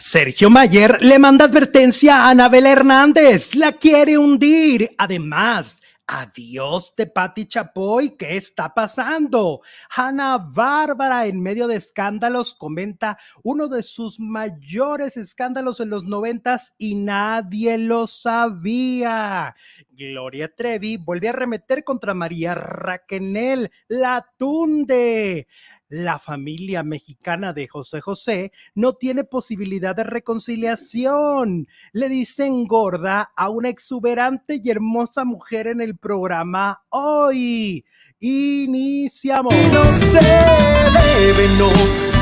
Sergio Mayer le manda advertencia a Anabel Hernández, la quiere hundir. Además, adiós de Patti Chapoy, ¿qué está pasando? Hanna Bárbara, en medio de escándalos, comenta uno de sus mayores escándalos en los noventas y nadie lo sabía. Gloria Trevi vuelve a remeter contra María Raquenel, la tunde la familia mexicana de José José no tiene posibilidad de reconciliación. Le dicen gorda a una exuberante y hermosa mujer en el programa hoy. Iniciamos. No se debe, no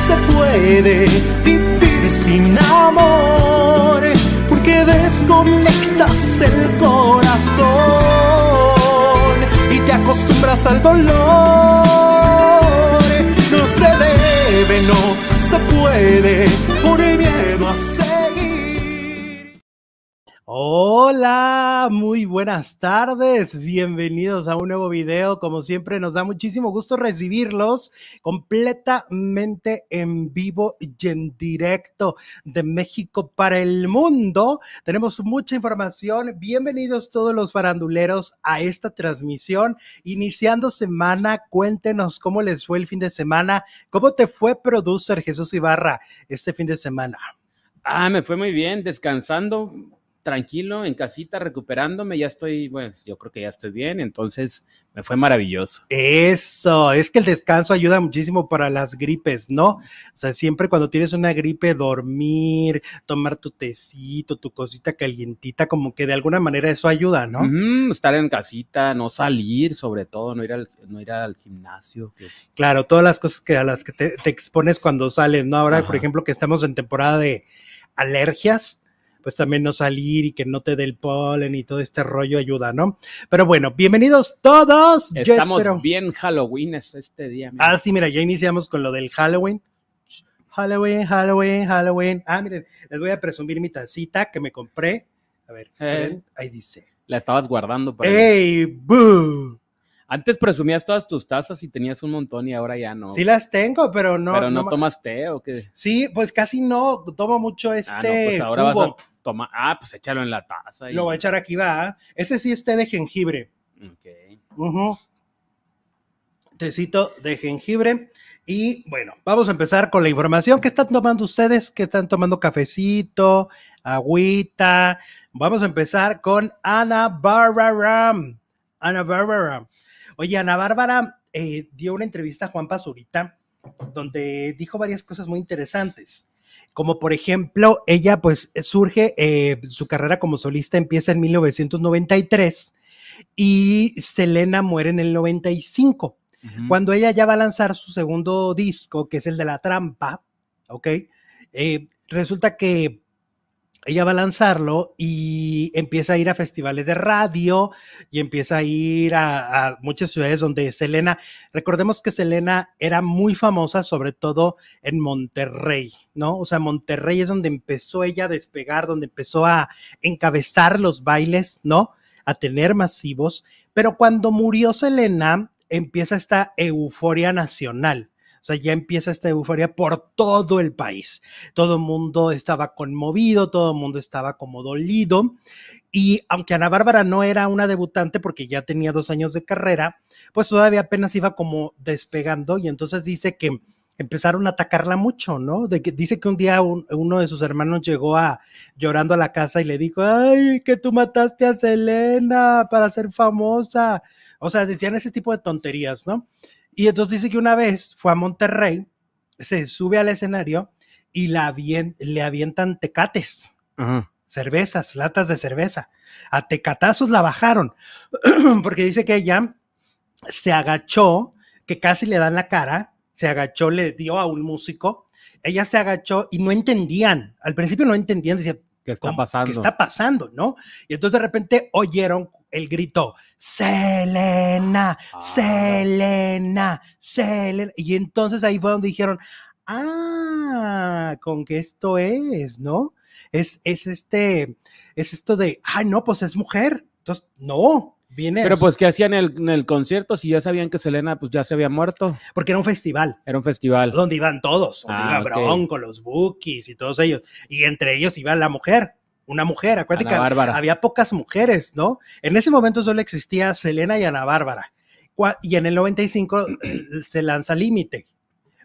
se puede vivir sin amor, porque desconectas el corazón y te acostumbras al dolor debe, no se puede, Hola, muy buenas tardes, bienvenidos a un nuevo video. Como siempre, nos da muchísimo gusto recibirlos completamente en vivo y en directo de México para el mundo. Tenemos mucha información. Bienvenidos todos los faranduleros a esta transmisión. Iniciando semana, cuéntenos cómo les fue el fin de semana. ¿Cómo te fue, producer Jesús Ibarra, este fin de semana? Ah, me fue muy bien, descansando tranquilo, en casita, recuperándome, ya estoy, pues yo creo que ya estoy bien, entonces me fue maravilloso. Eso, es que el descanso ayuda muchísimo para las gripes, ¿no? O sea, siempre cuando tienes una gripe, dormir, tomar tu tecito, tu cosita calientita, como que de alguna manera eso ayuda, ¿no? estar en casita, no salir, sobre todo, no ir al, no ir al gimnasio. Claro, todas las cosas que a las que te, expones cuando sales, ¿no? Ahora, por ejemplo, que estamos en temporada de alergias, pues también no salir y que no te dé el polen y todo este rollo ayuda, ¿no? Pero bueno, bienvenidos todos. Estamos bien Halloween este día. Ah, sí, mira, ya iniciamos con lo del Halloween. Halloween, Halloween, Halloween. Ah, miren, les voy a presumir mi tacita que me compré. A ver, eh, ahí dice. La estabas guardando para. ¡Ey, boo! Antes presumías todas tus tazas y tenías un montón y ahora ya no. Sí las tengo, pero no. ¿Pero no, tomas té o qué? Sí, pues casi no tomo mucho este. Ah, no, pues este ahora vas a Toma, ah, pues échalo en la taza. Lo voy a echar aquí, va. Ese sí es té de jengibre. Ok. Tecito de jengibre. Y bueno, vamos a empezar con la información. ¿Qué están tomando ustedes? ¿Qué están tomando cafecito, agüita? Vamos a empezar con Ana Bárbara. Ana Bárbara. Oye, Ana Bárbara eh, dio una entrevista a Juan Pazurita donde dijo varias cosas muy interesantes como por ejemplo, ella pues surge, eh, su carrera como solista empieza en 1993 y Selena muere en el 95. Cuando ella ya va a lanzar su segundo disco, que es el de La Trampa, ¿ok? Eh, resulta que ella va a lanzarlo y empieza a ir a festivales de radio y empieza a ir a, muchas ciudades donde Selena, recordemos que Selena era muy famosa, sobre todo en Monterrey, ¿no? O sea, Monterrey es donde empezó ella a despegar, donde empezó a encabezar los bailes, ¿no? A tener masivos, pero cuando murió Selena, empieza esta euforia nacional sea, ya empieza esta euforia por todo el país. Todo el mundo estaba conmovido, todo el mundo estaba como dolido. Y aunque Ana Bárbara no era una debutante porque ya tenía dos años de carrera, pues todavía apenas iba como despegando y entonces dice que empezaron a atacarla mucho, ¿no? De que, dice que un día uno de sus hermanos llegó a llorando a la casa y le dijo, ay, que tú mataste a Selena para ser famosa. O sea, decían ese tipo de tonterías, ¿no? Y entonces dice que una vez fue a Monterrey, se sube al escenario y la le avientan tecates, cervezas, latas de cerveza. A tecatazos la bajaron, porque dice que ella se agachó, que casi le dan la cara, se agachó, le dio a un músico, ella se agachó y no entendían, al principio no entendían, decía, ¿qué está pasando? ¿Qué está pasando? ¿No? Y entonces de repente oyeron el grito, Selena, ah. Selena, Selena. Y entonces ahí fue donde dijeron, ah, con que esto es, ¿no? Es, es este, es esto de, ay, no, pues es mujer. Entonces, no, Pero pues, ¿qué hacían en el, en el concierto si ya sabían que Selena pues ya se había muerto? porque era un festival. Era un festival. donde iban todos, donde Ah, iba ok. Bronco, los Bookies y todos ellos. Y entre ellos iba la mujer, una mujer, acuérdate Ana que Bárbara. había pocas mujeres, ¿no? En ese momento solo existía Selena y Ana Bárbara. Y en el 95 eh, se lanza Límite.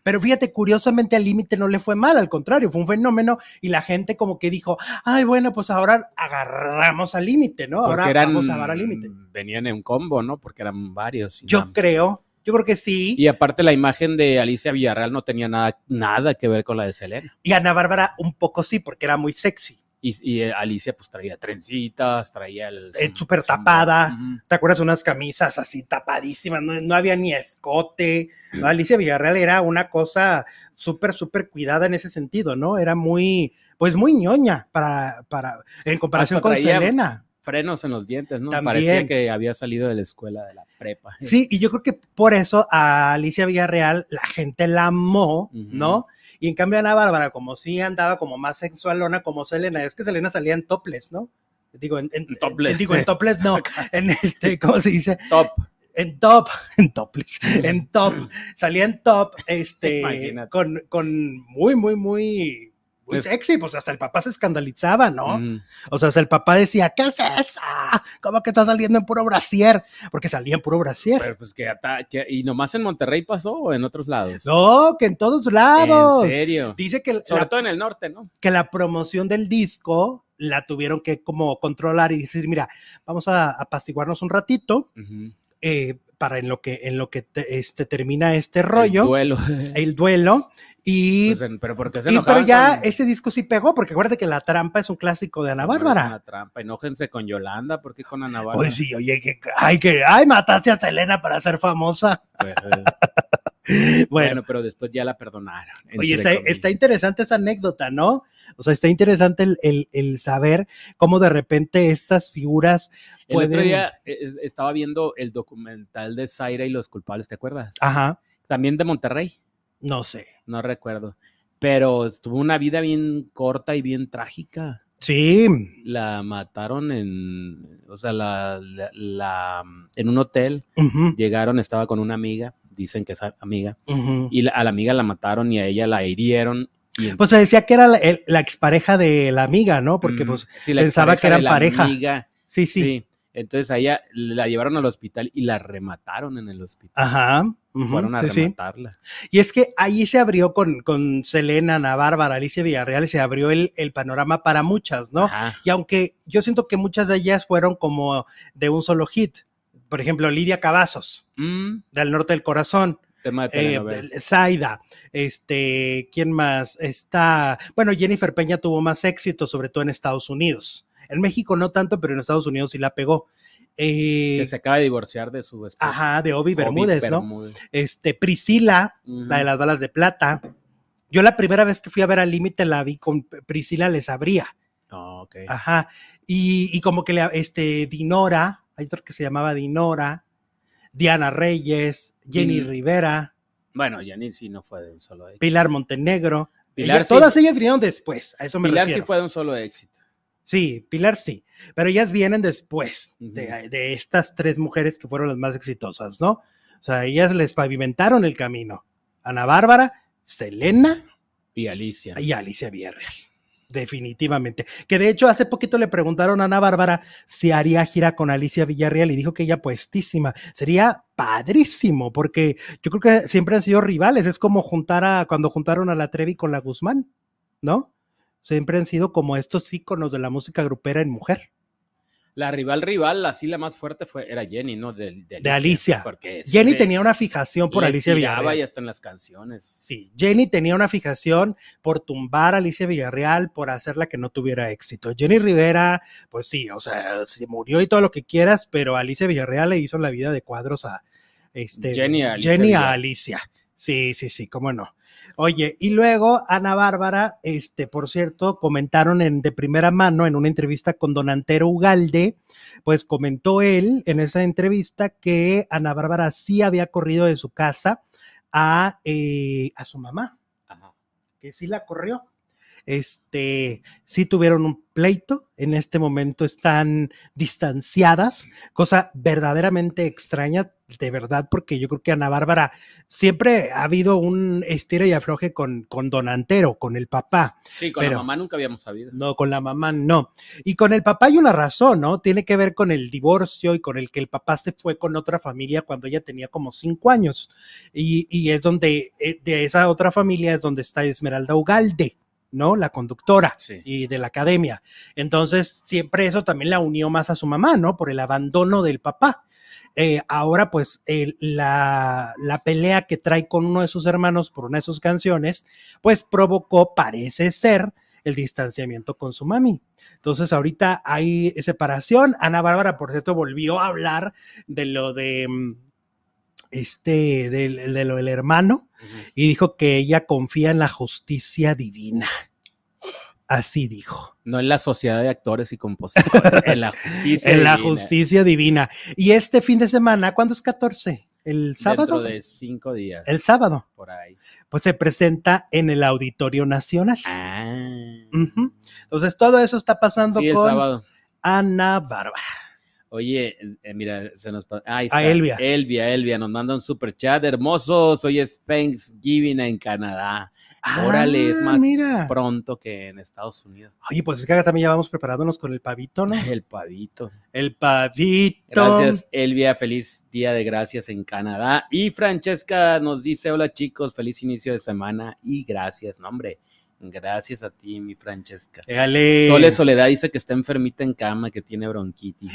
Pero fíjate, curiosamente al Límite no le fue mal, al contrario, fue un fenómeno y la gente como que dijo, ay, bueno, pues ahora agarramos al Límite, ¿no? Ahora eran, vamos a agarrar al Límite. venían en combo, ¿no? Porque eran varios. Yo nada. creo, yo creo que sí. Y aparte la imagen de Alicia Villarreal no tenía nada, nada que ver con la de Selena. Y Ana Bárbara un poco sí, porque era muy sexy. Y, y, eh, Alicia pues traía trencitas, traía el... Eh, súper tapada. ¿Te acuerdas? Unas camisas así tapadísimas, no, no había ni escote. ¿no? Alicia Villarreal era una cosa súper, súper cuidada en ese sentido, ¿no? Era muy, pues muy ñoña para, para, en comparación Hasta con traía- Selena. Frenos en los dientes, ¿no? También. Parecía que había salido de la escuela de la prepa. Sí, y yo creo que por eso a Alicia Villarreal la gente la amó. ¿no? Y en cambio Ana Bárbara, como sí andaba como más sexualona como Selena, es que Selena salía en topless, ¿no? Digo, en, en- En digo, en topless no, en este, ¿cómo se dice? Top. en top, en topless, en top, salía en top, este, Imagínate. con, con muy, muy, muy, muy sexy, pues hasta el papá se escandalizaba, ¿no? Ujú. O sea, hasta el papá decía, ¿qué es eso? ¿Cómo que está saliendo en puro brasier? Porque salía en puro brasier. Pero pues que, ata- que- ¿Y nomás en Monterrey pasó o en otros lados? No, que en todos lados. ¿En serio? Dice que Sobre la, todo en el norte, ¿no? que la promoción del disco la tuvieron que como controlar y decir, mira, vamos a apaciguarnos un ratito eh, para en lo que, en lo que te- este, termina este rollo. El duelo. el duelo y, Pues en- pero porque se y- pero enojaban ya con- ese disco sí pegó porque acuérdate que La Trampa es un clásico de Ana Bárbara. una trampa. Enójense con Yolanda, ¿por qué con Ana Bárbara? Pues sí, oye, que, ay, que, ay, mataste a Selena para ser famosa. Pues, eh, Bueno, bueno, pero después ya la perdonaron. oye, está, interesante esa anécdota, ¿no? O sea, está interesante el, el- el saber cómo de repente estas figuras El otro día eh, es- estaba viendo el documental de Zaira y los culpables, ¿te acuerdas? Ajá, También de Monterrey, no sé. no recuerdo. Pero tuvo una vida bien corta y bien trágica. Sí, La mataron en, o sea, la, la- la- en un hotel. Llegaron, estaba con una amiga, dicen que es amiga, y la- a la amiga la mataron y a ella la hirieron. Y Pues se decía que era la, el- la expareja de la amiga, ¿no? Porque Mm, pues, sí, pensaba que eran pareja. amiga, sí, sí. sí. Entonces a ella la llevaron al hospital y la remataron en el hospital. Ajá. Fueron a sí, sí. rematarla. Y es que ahí se abrió con, con Selena, Ana Bárbara, Alicia Villarreal, se abrió el, el panorama para muchas, ¿no? Ajá. Y aunque yo siento que muchas de ellas fueron como de un solo hit, por ejemplo, Lidia Cavazos, Mm, del norte del corazón, tema de eh. Zaida, este, ¿quién más? Está, bueno, Jennifer Peña tuvo más éxito, sobre todo en Estados Unidos. En México no tanto, pero en Estados Unidos sí la pegó. Eh, que se acaba de divorciar de su esposo. ajá, de Obi Obi Bermúdez, ¿no? Bermúdez. Este, Priscila, la de las balas de plata. Yo la primera vez que fui a ver al límite la vi con Priscila Les abría. Ah, ok. Ajá. Y, y como que le, este, Dinora, hay otro que se llamaba Dinora, Diana Reyes, Jenny Rivera, Bueno, Janine sí no fue de un solo éxito. Pilar Montenegro. Pilar Ella- sí- todas ellas vinieron después, a eso me Pilar sí refiero. fue de un solo éxito. Sí, Pilar sí, pero ellas vienen después de, de estas tres mujeres que fueron las más exitosas, ¿no? O sea, ellas les pavimentaron el camino. Ana Bárbara, Selena Y Alicia. y Alicia Villarreal. Definitivamente. Que de hecho hace poquito le preguntaron a Ana Bárbara si haría gira con Alicia Villarreal y dijo que ella puestísima. Sería padrísimo porque yo creo que siempre han sido rivales. Es como juntar a cuando juntaron a la Trevi con la Guzmán, ¿no? Siempre han sido como estos íconos de la música grupera en mujer. La rival rival, así la más fuerte fue, era Jenny, ¿no? De, de Alicia. De Alicia. Porque Jenny tenía una fijación por Alicia Villarreal. y hasta en las canciones. Sí, Jenny tenía una fijación por tumbar a Alicia Villarreal, por hacerla que no tuviera éxito. Jenny Rivera, pues sí, o sea, se murió y todo lo que quieras, pero Alicia Villarreal le hizo la vida de cuadros a este, Jenny a Alicia Jenny a. Alicia. Sí, sí, sí, cómo no. Oye, y luego Ana Bárbara, este, por cierto, comentaron en, de primera mano en una entrevista con Don Antero Ugalde, pues comentó él en esa entrevista que Ana Bárbara sí había corrido de su casa a, eh, a su mamá, Ajá. que sí la corrió. Este, sí tuvieron un pleito, en este momento están distanciadas, cosa verdaderamente extraña, de verdad, porque yo creo que Ana Bárbara siempre ha habido un estira y afloje con, con Don Antero, con el papá. Sí, con Pero- la mamá nunca habíamos sabido. No, con la mamá no. Y con el papá hay una razón, ¿no? Tiene que ver con el divorcio y con el que el papá se fue con otra familia cuando ella tenía como cinco años. Y, y es donde, eh, de esa otra familia es donde está Esmeralda Ugalde, ¿no? La conductora Sí. y de la academia. Entonces, siempre eso también la unió más a su mamá, ¿no? Por el abandono del papá. Eh, ahora, pues, el- la, la pelea que trae con uno de sus hermanos por una de sus canciones, pues provocó, parece ser, el distanciamiento con su mami. Entonces, ahorita hay separación. Ana Bárbara, por cierto, volvió a hablar de lo de mm, este, del- de, lo del hermano y dijo que ella confía en la justicia divina. Así dijo. No en la sociedad de actores y compositores, en la justicia. en la divina. justicia divina. Y este fin de semana, ¿cuándo es 14? ¿El sábado? Dentro de cinco días. El sábado. Por ahí. Pues se presenta en el Auditorio Nacional. Ah. Entonces, todo eso está pasando Sí, el con sábado. Ana Bárbara. Oye, eh, mira, se nos pa- ahí A. Elvia. Elvia, Elvia, nos manda un super chat. Hermosos, hoy es Thanksgiving en Canadá. Órale, es Ah, más mira. pronto que en Estados Unidos. Oye, pues es que acá también ya vamos preparándonos con el pavito, ¿no? El pavito. El pavito. Gracias, Elvia. Feliz día de gracias en Canadá. Y Francesca nos dice: Hola chicos, feliz inicio de semana y gracias. No, hombre, gracias a ti, mi Francesca. Éale. Sole Soledad dice que está enfermita en cama, que tiene bronquitis.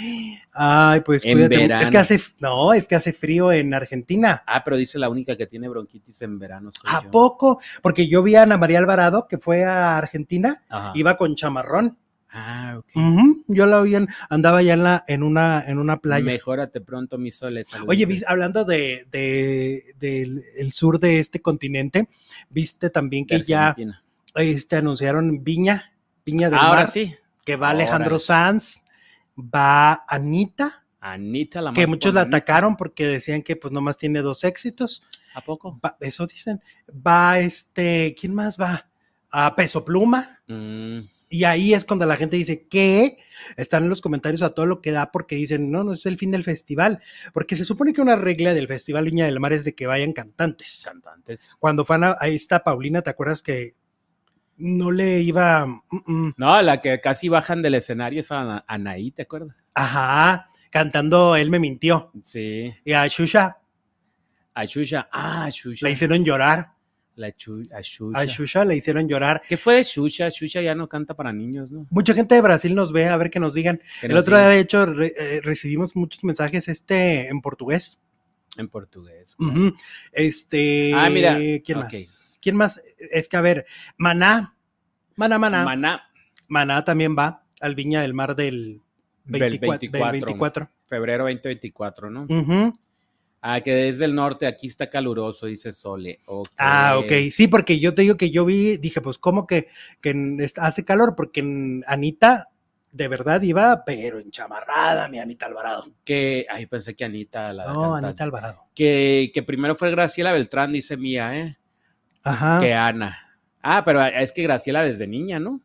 Ay, pues En cuídate. verano. Es que hace, no, es que hace frío en Argentina. Ah, pero dice la única que tiene bronquitis en verano. soy ¿A yo. poco? Porque yo vi a Ana María Alvarado, que fue a Argentina, Ajá. iba con chamarrón. Ah, ok. Yo la vi, en- andaba ya en, la, en, una, en una playa. Mejórate pronto, mi Sole. saludos. Oye, vis- hablando de, de- del el sur de este continente, viste también que ya. Este, anunciaron Viña, Viña del Ahora Mar, sí. que va Alejandro. Sanz, va Anita, Anita la que muchos la atacaron porque decían que pues nomás tiene dos éxitos. ¿A poco? Va- eso dicen. Va este, ¿quién más va? A Peso Pluma. Mm, Y ahí es cuando la gente dice que están en los comentarios a todo lo que da porque dicen, no, no es el fin del festival. Porque se supone que una regla del Festival Viña del Mar es de que vayan cantantes. cantantes. Cuando fue a, ahí está Paulina, ¿te acuerdas que no le iba... mm, mm, No, la que casi bajan del escenario es Ana- Anaí, ¿te acuerdas? ajá, cantando Él me mintió. Sí. Y a Shusha A Shusha. Ah, Shusha. la hicieron llorar. La Chu- a Shusha. A Shusha la hicieron llorar. ¿Qué fue de Shusha? Shusha ya no canta para niños, ¿no? Mucha gente de Brasil nos ve, a ver que nos digan. Que El nos otro digan día, de hecho, re- eh, recibimos muchos mensajes este en portugués. En portugués. Este. Ah, mira, ¿Quién más? ¿Quién más? Es que, a ver, Maná. Maná, Maná. Maná, Maná también va al Viña del Mar del del 24. del 24. 24. febrero 2024, ¿no? Ah, que desde el norte, aquí está caluroso, dice Sole. Ok. Ah, ok. Sí, porque yo te digo que yo vi, dije, pues, ¿cómo que, que hace calor? Porque en Anita, de verdad, iba, pero enchamarrada, mi Anita Alvarado. Que, ay, pensé que Anita, la No, cantante. Anita Alvarado. Que, que primero fue Graciela Beltrán, dice Mía, ¿eh? Ajá. Que Ana. Ah, pero es que Graciela desde niña, ¿no?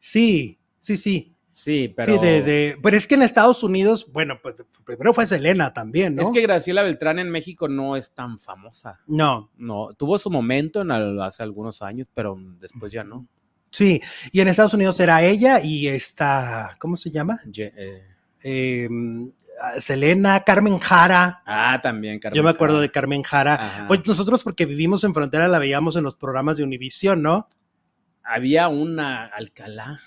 Sí, sí, sí. Sí, pero. Sí, desde. Pero es que en Estados Unidos, bueno, pues primero fue Selena también, ¿no? Es que Graciela Beltrán en México no es tan famosa. No, No, tuvo su momento en al- hace algunos años, pero después ya no. Sí. Y en Estados Unidos era ella y esta, ¿cómo se llama? Eh, Eh, Selena, Carmen Jara. Ah, también, Carmen. Yo me acuerdo de. Carmen Jara. Ajá. Pues nosotros porque vivimos en frontera la veíamos en los programas de Univisión, ¿no? Había una Alcalá,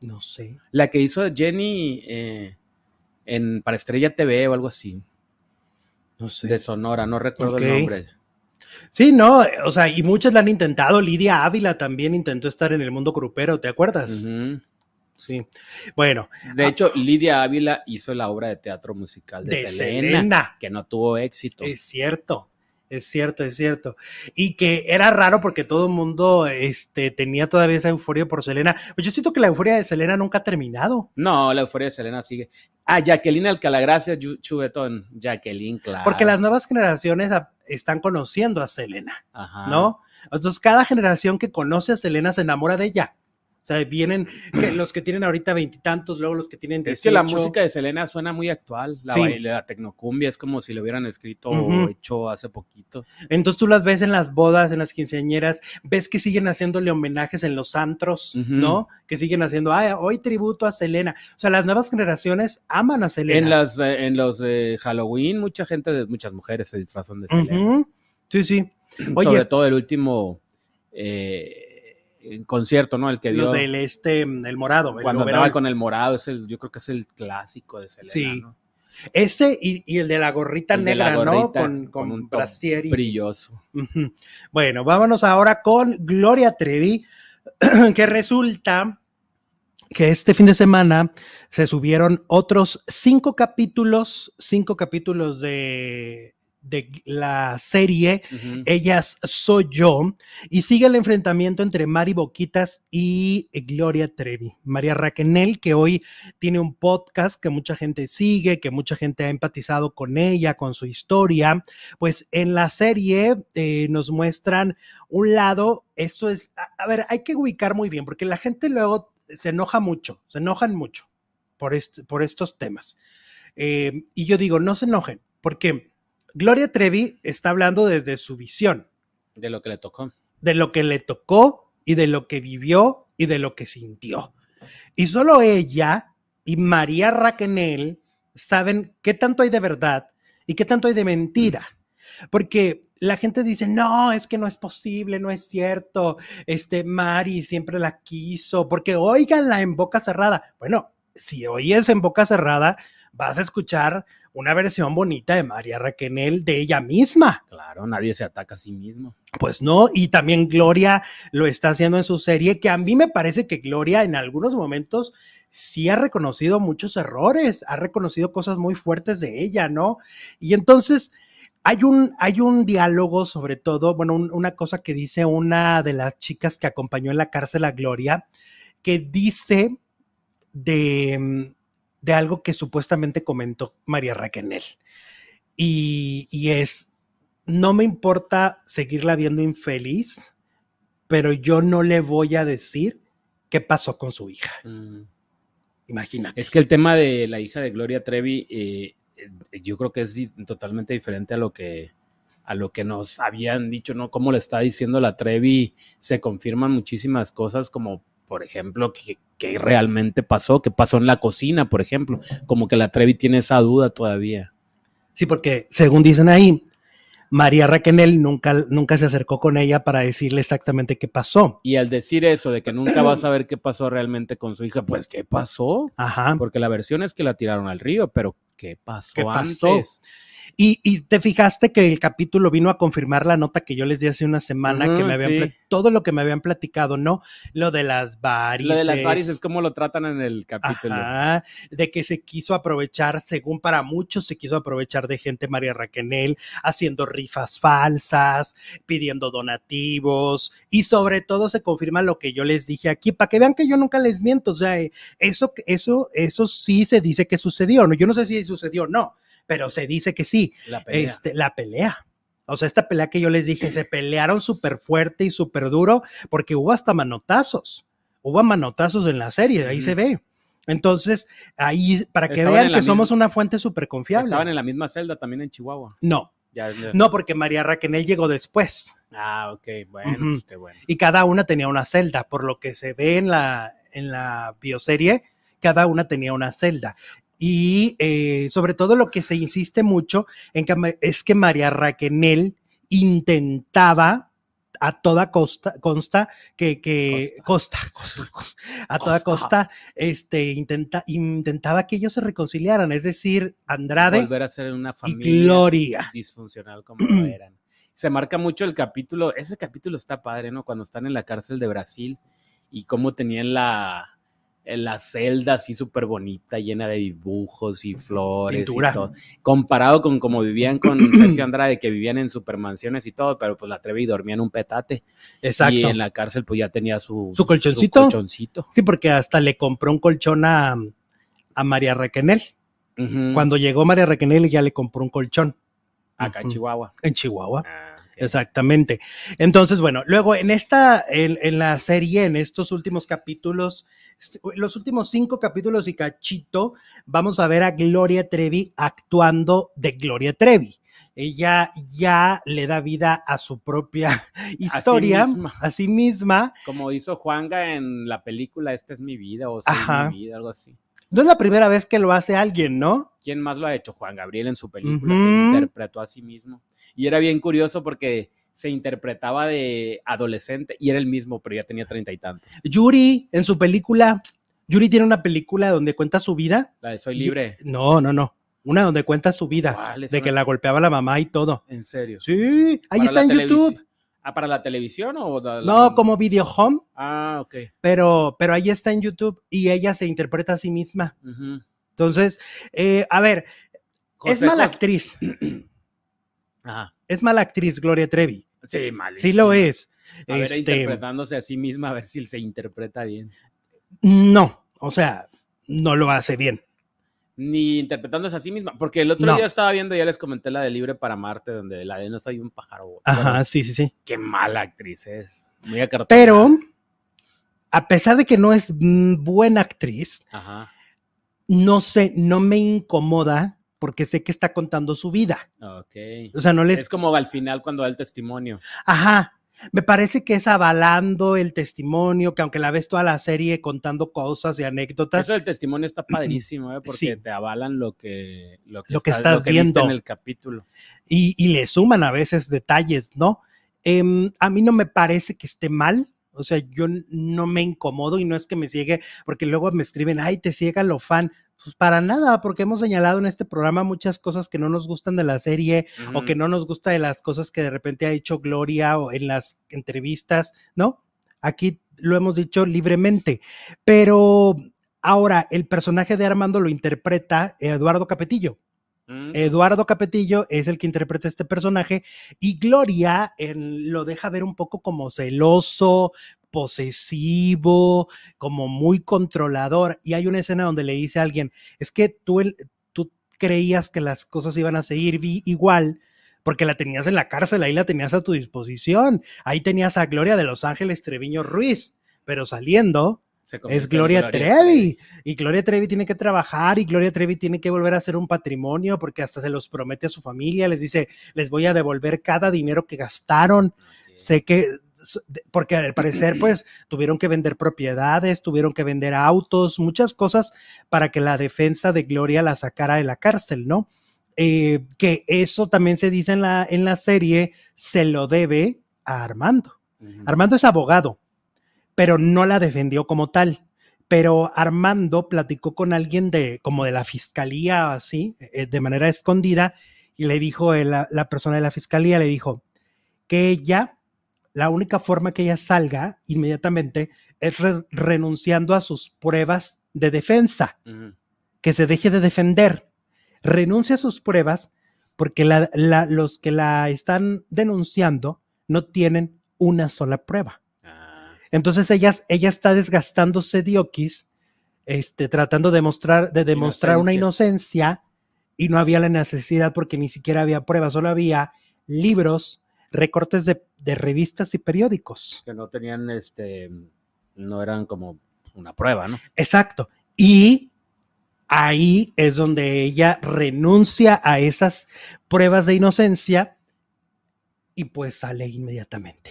No sé. la que hizo Jenny eh, en para Estrella TV o algo así, No sé. de Sonora, no recuerdo el nombre. Sí, no, o sea, y muchas la han intentado. Lidia Ávila también intentó estar en el mundo grupero, ¿te acuerdas? Sí. Bueno, De Ah. hecho, Lidia Ávila hizo la obra de teatro musical de, de Selena, Selena. que no tuvo éxito. Es cierto, es cierto, es cierto. Y que era raro porque todo el mundo este, tenía todavía esa euforia por Selena. Pues yo siento que la euforia de Selena nunca ha terminado. No, la euforia de Selena sigue. Ah, Jacqueline Alcalá, gracias, Chubetón. Jacqueline, claro. Porque las nuevas generaciones están conociendo a Selena, Ajá. ¿no? Entonces, cada generación que conoce a Selena se enamora de ella. O sea, vienen que los que tienen ahorita veintitantos, luego los que tienen Es que la 18. música de Selena suena muy actual. La, Sí. baile- la tecnocumbia es como si lo hubieran escrito o hecho hace poquito. Entonces tú las ves en las bodas, en las quinceañeras, ves que siguen haciéndole homenajes en los antros. ¿no? Que siguen haciendo, ay, hoy tributo a Selena. O sea, las nuevas generaciones aman a Selena. En, las, eh, en los de Halloween, mucha gente, de, muchas mujeres se disfrazan de Selena. Sí, sí. Oye, Sobre todo el último eh, concierto, ¿no? El que dio lo del este, el morado, el cuando overol. andaba con el morado, es el, yo creo que es el clásico de Selena, Sí. ¿no? Ese y, y el de la gorrita El de la negra, ¿no? Con, con con, un Brilloso. Bueno, vámonos ahora con Gloria Trevi, que resulta que este fin de semana se subieron otros cinco capítulos, cinco capítulos de, de la serie. Ellas Soy Yo, y sigue el enfrentamiento entre Mari Boquitas y Gloria Trevi. María Raquenel, que hoy tiene un podcast que mucha gente sigue, que mucha gente ha empatizado con ella, con su historia, pues en la serie eh, nos muestran un lado, esto es, a, a ver, hay que ubicar muy bien, porque la gente luego se enoja mucho, se enojan mucho por, este, por estos temas. Eh, y yo digo, no se enojen, porque Gloria Trevi está hablando desde su visión, de lo que le tocó. de lo que le tocó y de lo que vivió y de lo que sintió. Y solo ella y María Raquenel saben qué tanto hay de verdad y qué tanto hay de mentira. Porque la gente dice, no, es que no es posible, no es cierto. Este Mari siempre la quiso, porque oiganla en boca cerrada. Bueno, si oyes en boca cerrada, vas a escuchar una versión bonita de María Raquenel de ella misma. Claro, nadie se ataca a sí mismo. Pues no, y también Gloria lo está haciendo en su serie, que a mí me parece que Gloria en algunos momentos sí ha reconocido muchos errores, ha reconocido cosas muy fuertes de ella, ¿no? Y entonces hay un, hay un diálogo sobre todo, bueno, un- una cosa que dice una de las chicas que acompañó en la cárcel a Gloria, que dice de, mm, de algo que supuestamente comentó María Raquenel. Y, y es, no me importa seguirla viendo infeliz, pero yo no le voy a decir qué pasó con su hija. Mm. Imagínate. Es que el tema de la hija de Gloria Trevi, eh, eh, yo creo que es totalmente diferente a lo que a lo que nos habían dicho, ¿no? Como le está diciendo la Trevi, se confirman muchísimas cosas, como por ejemplo, que realmente pasó, que pasó en la cocina, por ejemplo, como que la Trevi tiene esa duda todavía. Sí, porque según dicen ahí, María Raquenel nunca, nunca se acercó con ella para decirle exactamente qué pasó. Y al decir eso de que nunca va a saber qué pasó realmente con su hija, pues ¿qué pasó? Ajá. Porque la versión es que la tiraron al río, pero ¿qué pasó, ¿Qué pasó? Y, y te fijaste que el capítulo vino a confirmar la nota que yo les di hace una semana, que me habían sí. todo lo que me habían platicado, ¿no? Lo de las varices. Lo de las varices, ¿cómo lo tratan en el capítulo? Ajá, de que se quiso aprovechar, según para muchos, se quiso aprovechar de gente María Raquenel, haciendo rifas falsas, pidiendo donativos y sobre todo se confirma lo que yo les dije aquí, para que vean que yo nunca les miento, o sea, eh, eso, eso, eso sí se dice que sucedió, ¿no? Yo no sé si sucedió o no, pero se dice que sí, La pelea. este, la pelea. O sea, esta pelea que yo les dije, se pelearon súper fuerte y súper duro porque hubo hasta manotazos. Hubo manotazos en la serie, ahí se ve. Entonces, ahí, para que Estaban vean que somos una fuente súper confiable. Estaban en la misma celda también en Chihuahua. No, Ya, ya. no, porque María Raquenel llegó después Ah, ok, bueno, pues qué bueno. y cada una tenía una celda, por lo que se ve en la, en la bioserie, cada una tenía una celda. Y eh, sobre todo lo que se insiste mucho en que es que María Raquenel intentaba a toda costa, consta que, que costa, costa, costa, a toda Costa. este, intenta, intentaba que ellos se reconciliaran, es decir, Andrade Volver a ser una y familia Gloria. disfuncional como lo eran. Se marca mucho el capítulo, ese capítulo está padre, ¿no? Cuando están en la cárcel de Brasil y cómo tenían la, la celda así súper bonita, llena de dibujos y flores Pintura. y todo. Comparado con cómo vivían con Sergio Andrade, que vivían en supermansiones y todo, pero pues la Trevi dormía en un petate. Exacto. Y en la cárcel pues ya tenía su, ¿Su colchoncito? colchoncito. Sí, porque hasta le compró un colchón a, a María Raquenel. Ujú. Cuando llegó María Raquenel ya le compró un colchón. Acá en. Chihuahua. En Chihuahua. Ah. Exactamente. Entonces, bueno, luego en esta, en, en la serie, en estos últimos capítulos, los últimos cinco capítulos y cachito, vamos a ver a Gloria Trevi actuando de Gloria Trevi. Ella ya le da vida a su propia historia, misma. a sí misma. Como hizo Juanga en la película Esta es mi vida o Soy Ajá. mi vida, algo así. No es la primera vez que lo hace alguien, ¿no? ¿Quién más lo ha hecho? Juan Gabriel en su película se interpretó a sí mismo. Y era bien curioso porque se interpretaba de adolescente y era el mismo, pero ya tenía treinta y tantos. Yuri, en su película, Yuri tiene una película donde cuenta su vida. La de Soy Y- libre. No, no, no. Una donde cuenta su vida, de que la golpeaba la mamá y todo. En serio. Sí, ahí ¿Para está en YouTube. Ah, ¿para la televisión o la- la- No, como video home, Ah, ok. pero, pero ahí está en YouTube y ella se interpreta a sí misma. Entonces, eh, a ver, es mala actriz, Ajá. Es mala actriz Gloria Trevi. Sí, mal. Sí lo es. A ver, Este, interpretándose a sí misma, a ver si se interpreta bien. no, o sea, no lo hace bien. Ni interpretándose a sí misma. Porque el otro No. día estaba viendo, ya les comenté la de Libre para Marte, donde la de No soy un pájaro. Ajá, Bueno, sí, sí, sí. Qué mala actriz es. Muy acartonada. Pero, a pesar de que no es mm, buena actriz, Ajá. no sé, no me incomoda porque sé que está contando su vida. Ok. O sea, no les... Es como al final cuando da el testimonio. Ajá. Me parece que es avalando el testimonio, que aunque la ves toda la serie contando cosas y anécdotas, Eso del testimonio está padrísimo, ¿eh? porque Sí. te avalan lo que, lo que, Lo que estás, estás lo que viste viendo. en el capítulo. y, y le suman a veces detalles, ¿no? Em, a mí no me parece que esté mal. O sea, yo no me incomodo y no es que me ciegue, porque luego me escriben, ay, te ciega lo fan. Pues para nada, porque hemos señalado en este programa muchas cosas que no nos gustan de la serie o que no nos gusta de las cosas que de repente ha hecho Gloria o en las entrevistas, ¿no? Aquí lo hemos dicho libremente, pero ahora el personaje de Armando lo interpreta Eduardo Capetillo. Mm. Eduardo Capetillo es el que interpreta este personaje y Gloria en- lo deja ver un poco como celoso, posesivo, como muy controlador. Y hay una escena donde le dice a alguien, es que tú, el- tú creías que las cosas iban a seguir igual porque la tenías en la cárcel, ahí la tenías a tu disposición. Ahí tenías a Gloria de Los Ángeles Treviño Ruiz, pero saliendo es Gloria, Trevi. Y Gloria Trevi tiene que trabajar y Gloria Trevi tiene que volver a hacer un patrimonio porque hasta se los promete a su familia, les dice, les voy a devolver cada dinero que gastaron. Sé que, porque al parecer pues tuvieron que vender propiedades, tuvieron que vender autos, muchas cosas para que la defensa de Gloria la sacara de la cárcel, ¿no? Eh, que eso también se dice en la, en la serie, se lo debe a Armando. Armando es abogado, pero no la defendió como tal. Pero Armando platicó con alguien de como de la fiscalía así, eh, de manera escondida, y le dijo eh, la, la persona de la fiscalía le dijo que ella, la única forma que ella salga inmediatamente es re- renunciando a sus pruebas de defensa, que se deje de defender, renuncia a sus pruebas porque la- la- los que la están denunciando no tienen una sola prueba. Ah, Entonces ella, ella está desgastándose diokis, este, tratando de mostrar, de demostrar una inocencia y no había la necesidad porque ni siquiera había pruebas, solo había libros, recortes de, de revistas y periódicos. que no tenían este, no eran como una prueba, ¿no? Exacto. Y ahí es donde ella renuncia a esas pruebas de inocencia y pues sale inmediatamente.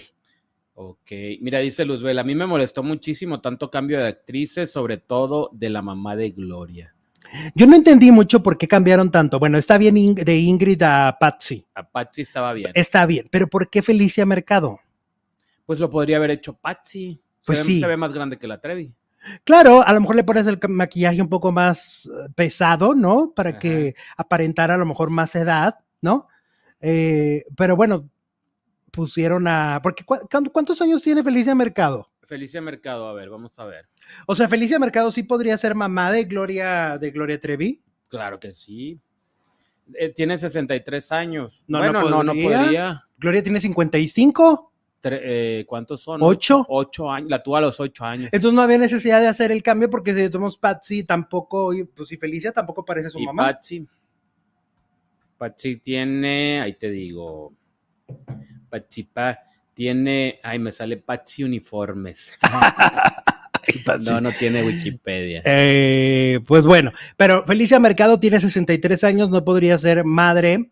Ok, mira, dice Luzbel, a mí me molestó muchísimo tanto cambio de actrices, sobre todo de la mamá de Gloria. Yo no entendí mucho por qué cambiaron tanto. Bueno, está bien de Ingrid a Patsy. A Patsy estaba bien. Está bien, pero ¿por qué Felicia Mercado? Pues lo podría haber hecho Patsy. Se, Pues ve, sí. se ve más grande que la Trevi. Claro, a lo mejor le pones el maquillaje un poco más eh, pesado, ¿no? Para Ajá. que aparentara a lo mejor más edad, ¿no? Eh, pero bueno, pusieron a... Porque ¿cu- cuánto- ¿Cuántos años tiene Felicia Mercado? Felicia Mercado, a ver, vamos a ver. O sea, Felicia Mercado sí podría ser mamá de Gloria, de Gloria Trevi. Claro que sí. Eh, tiene 63 años. No, bueno, no no, no podría. podría. Gloria tiene 55. Tre- eh, ¿Cuántos son? ¿Ocho? Ocho años. La tuvo a los ocho años. Entonces no había necesidad de hacer el cambio porque si tomamos Patsy tampoco, y, pues si Felicia tampoco parece su y mamá. Patsy. Patsy tiene, ahí te digo. Pachipa tiene, ay, me sale Pachi Uniformes. no, no tiene Wikipedia. Eh, pues bueno, pero Felicia Mercado tiene 63 años, no podría ser madre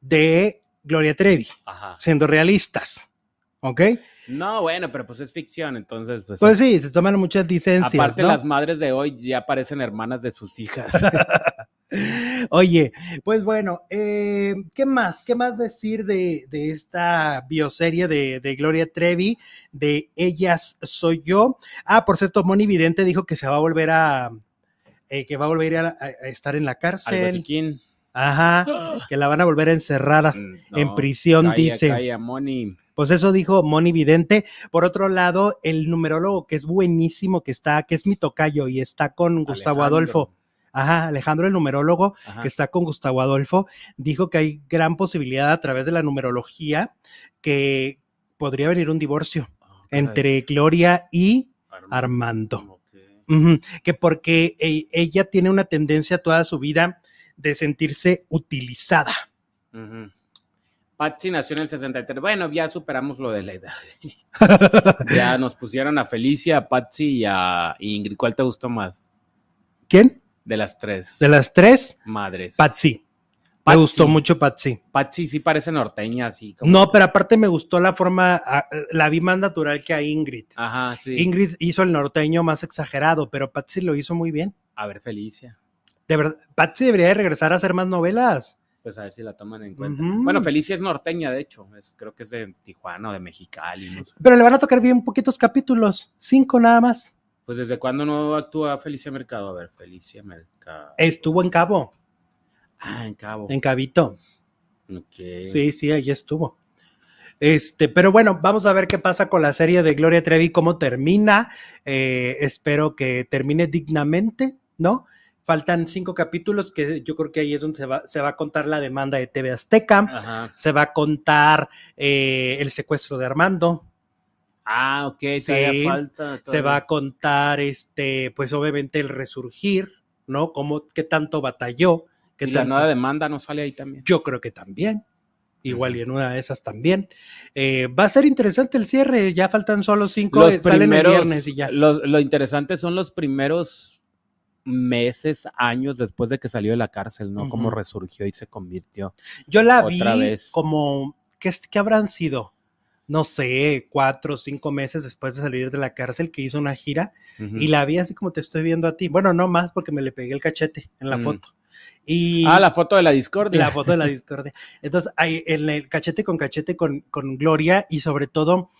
de Gloria Trevi, Ajá. siendo realistas. ¿Ok? No, bueno, pero pues es ficción, entonces. Pues, Pues sí, se toman muchas licencias. aparte, ¿no? las madres de hoy ya parecen hermanas de sus hijas. Oye, pues bueno, eh, ¿qué más? ¿Qué más decir de, de esta bioserie de, de Gloria Trevi, de Ellas Soy Yo? Ah, por cierto, Moni Vidente dijo que se va a volver a, eh, que va a volver a, a estar en la Al cárcel. botiquín. Ajá, que la van a volver a encerrar. Mm, en prisión, calla, dice. calla, Moni. Pues eso dijo Moni Vidente. Por otro lado, el numerólogo que es buenísimo, que está, que es mi tocayo y está con Gustavo. Adolfo. Ajá, Alejandro el numerólogo, Ajá. que está con Gustavo Adolfo, dijo que hay gran posibilidad a través de la numerología que podría venir un divorcio Ah, entre Gloria y Armando. Que porque e- ella tiene una tendencia toda su vida de sentirse utilizada. Patsy nació en el 63. Bueno, ya superamos lo de la edad. ya nos pusieron a Felicia, a Patsy y a Ingrid. ¿Cuál te gustó más? ¿Quién? De las tres De las tres, madres. Patsy. Me gustó mucho Patsy. Patsy sí parece norteña, así como. No, pero aparte me gustó la forma, ah, la vi más natural que a Ingrid. Ajá, sí. Ingrid hizo el norteño más exagerado, pero Patsy lo hizo muy bien. A ver, Felicia. De verdad, Patsy debería de regresar a hacer más novelas. Pues a ver si la toman en cuenta. Bueno, Felicia es norteña, de hecho. Es, creo que es de Tijuana o de Mexicali. No sé. Pero le van a tocar bien poquitos capítulos, cinco nada más. Pues desde cuándo no actúa Felicia Mercado. A ver, Felicia Mercado. Estuvo en Cabo, Ah, en Cabo. en Cabito. Ok. Sí, sí, ahí estuvo. Este, pero bueno, vamos a ver qué pasa con la serie de Gloria Trevi, cómo termina. Eh, espero que termine dignamente, ¿no? Faltan cinco capítulos que yo creo que ahí es donde se va, se va a contar la demanda de TV Azteca, Ajá. se va a contar eh, el secuestro de Armando, Ah, ok, Sí, todavía falta. se va a contar, este, pues obviamente el resurgir, ¿no? Cómo, qué tanto batalló, qué Y la tanto- nueva demanda no sale ahí también. Yo creo que también. Igual y en una de esas también. Eh, va a ser interesante el cierre. Ya faltan solo cinco. Los eh, salen el primeros, viernes y ya. Lo, lo interesante son los primeros meses, años después de que salió de la cárcel, ¿no? Cómo Ujú. resurgió y se convirtió. Yo la vi vez. como. ¿qué, ¿Qué habrán sido? No sé, cuatro o cinco meses después de salir de la cárcel que hizo una gira. Y la vi así como te estoy viendo a ti. Bueno, no más porque me le pegué el cachete en la Mm. foto. Y Ah, la foto de la discordia. la foto de la discordia. Entonces, ahí, en el cachete con cachete con, con Gloria y sobre todo,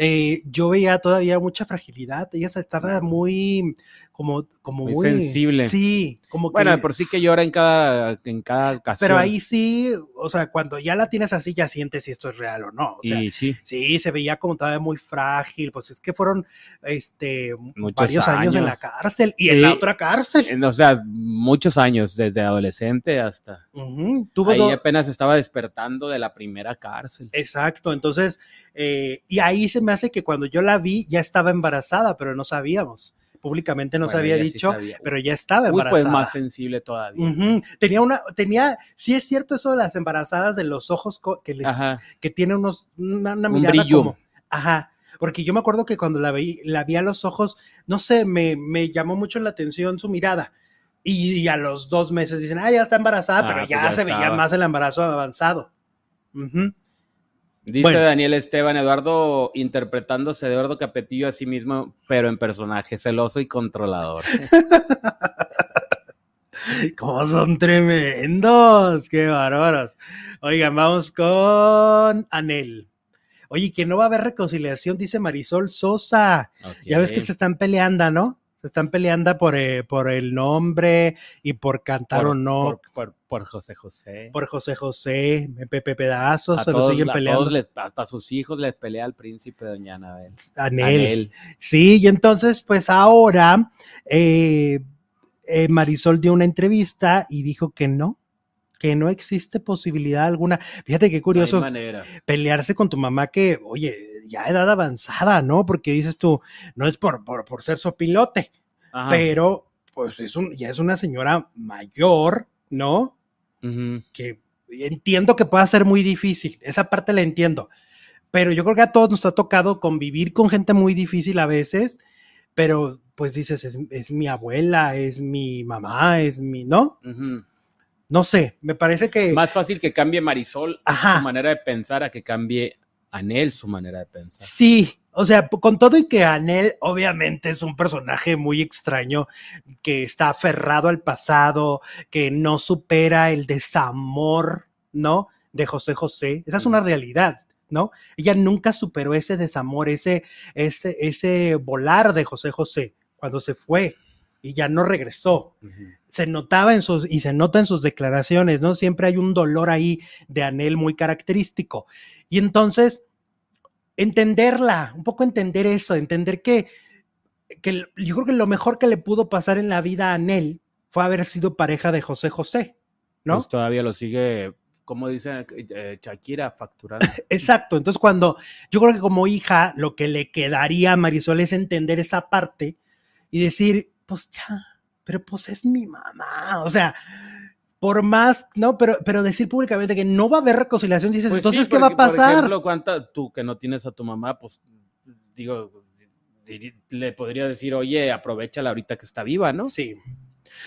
eh, yo veía todavía mucha fragilidad. Ella estaba muy, como, como Muy muy, sensible. Sí, como que. Bueno, por sí que llora en cada, en cada ocasión. pero ahí sí, o sea, cuando ya la tienes así, ya sientes si esto es real o no. O sea, Y sí, sí, se veía como todavía muy frágil. Pues es que fueron este, Muchos varios años. en la cárcel y Sí. en la otra cárcel. o sea, muchos años, desde adolescente hasta... Tuvo Ahí apenas estaba despertando de la primera cárcel. Exacto, entonces, eh, y ahí se me hace que cuando yo la vi ya estaba embarazada, pero no sabíamos. Públicamente no se Bueno, había ella sí dicho, sabía. pero ya estaba Uy, pues embarazada. más sensible todavía. Ujú, Tenía una, tenía, sí es cierto eso de las embarazadas de los ojos que les, Ajá, que tiene unos, una, una un mirada brillo. como, ajá, porque yo me acuerdo que cuando la vi, la vi a los ojos, no sé, me, me llamó mucho la atención su mirada. Y, y a los dos meses dicen, ah, ya está embarazada, Ah, pero pues ya, ya se veía estaba. más el embarazo avanzado. Ujú. Dice Bueno. Daniel Esteban, Eduardo interpretándose de Eduardo Capetillo a sí mismo, pero en personaje celoso y controlador. ¿Cómo son tremendos? ¡Qué bárbaros! Oigan, vamos con Anel. Oye, que no va a haber reconciliación, dice Marisol Sosa. Ya ves que se están peleando, ¿no? Se están peleando por, eh, por el nombre y por cantar por, o no. Por, por- por José José. Por, José José, Pepe Pedazos, a se lo siguen a peleando. todos les- hasta a sus hijos les pelea al príncipe Doña Anabel. Anel. Anel. Sí, y entonces, pues ahora eh, eh, Marisol dio una entrevista y dijo que no, que no existe posibilidad alguna. Fíjate qué curioso pelearse con tu mamá que, oye, ya edad avanzada, ¿no? Porque dices tú, no es por, por, por ser sopilote, Ajá. pero pues es un, ya es una señora mayor, ¿no? Ujú. Que entiendo que pueda ser muy difícil, esa parte la entiendo, pero yo creo que a todos nos ha tocado convivir con gente muy difícil a veces, pero pues dices, es, es mi abuela, es mi mamá, es mi, ¿no? Ujú. No sé, me parece que... Más fácil que cambie Marisol Ajá. su manera de pensar a que cambie Anel su manera de pensar. Sí, o sea, con todo y que Anel obviamente es un personaje muy extraño que está aferrado al pasado, que no supera el desamor, ¿no? De José José. Esa es una realidad, ¿no? Ella nunca superó ese desamor, ese, ese, ese volar de José José cuando se fue y ya no regresó se notaba en sus, y se nota en sus declaraciones, ¿no? Siempre hay un dolor ahí de Anel muy característico. Y entonces, entenderla, un poco entender eso, entender que, que yo creo que lo mejor que le pudo pasar en la vida a Anel fue haber sido pareja de José José, ¿no? Pues todavía lo sigue, como dice eh, Shakira, facturando. Exacto. Entonces, cuando yo creo que como hija, lo que le quedaría a Marisol es entender esa parte y decir, pues ya, pero pues es mi mamá. O sea, por más, ¿no? Pero, pero decir públicamente que no va a haber reconciliación, dices, Pues entonces, sí, ¿qué va a pasar? Por ejemplo, ¿cuánta, tú que no tienes a tu mamá, pues digo, le podría decir, oye, aprovechala ahorita que está viva, ¿no? Sí.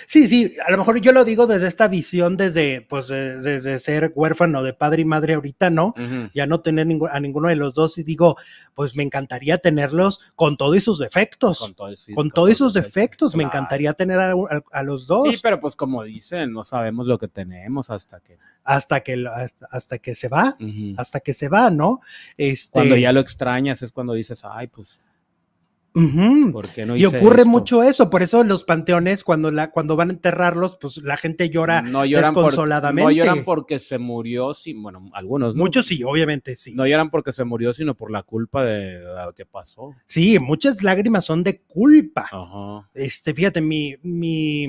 Sí, sí, a lo mejor yo lo digo desde esta visión, desde, pues, de- desde ser huérfano de padre y madre ahorita, ¿no? Ya no tener a ninguno de los dos y digo, pues me encantaría tenerlos con todos y sus defectos. Con, todo, sí, con todos los defectos. Me encantaría tener a, a- a los dos Sí, pero pues como dicen, no sabemos lo que tenemos hasta que. hasta, que, hasta, hasta que se va, hasta que se va, ¿no? Este, Cuando ya lo extrañas es cuando dices, ay, pues, ujú. ¿por qué no y ocurre esto? mucho eso, por eso los panteones, cuando, la, cuando van a enterrarlos, pues la gente llora. no lloran por- desconsoladamente. no lloran porque se murió, sí, bueno, algunos. ¿no? Muchos sí, obviamente sí. No lloran porque se murió, sino por la culpa de lo que pasó. Sí, muchas lágrimas son de culpa. Ajá. Este, fíjate, mi, mi,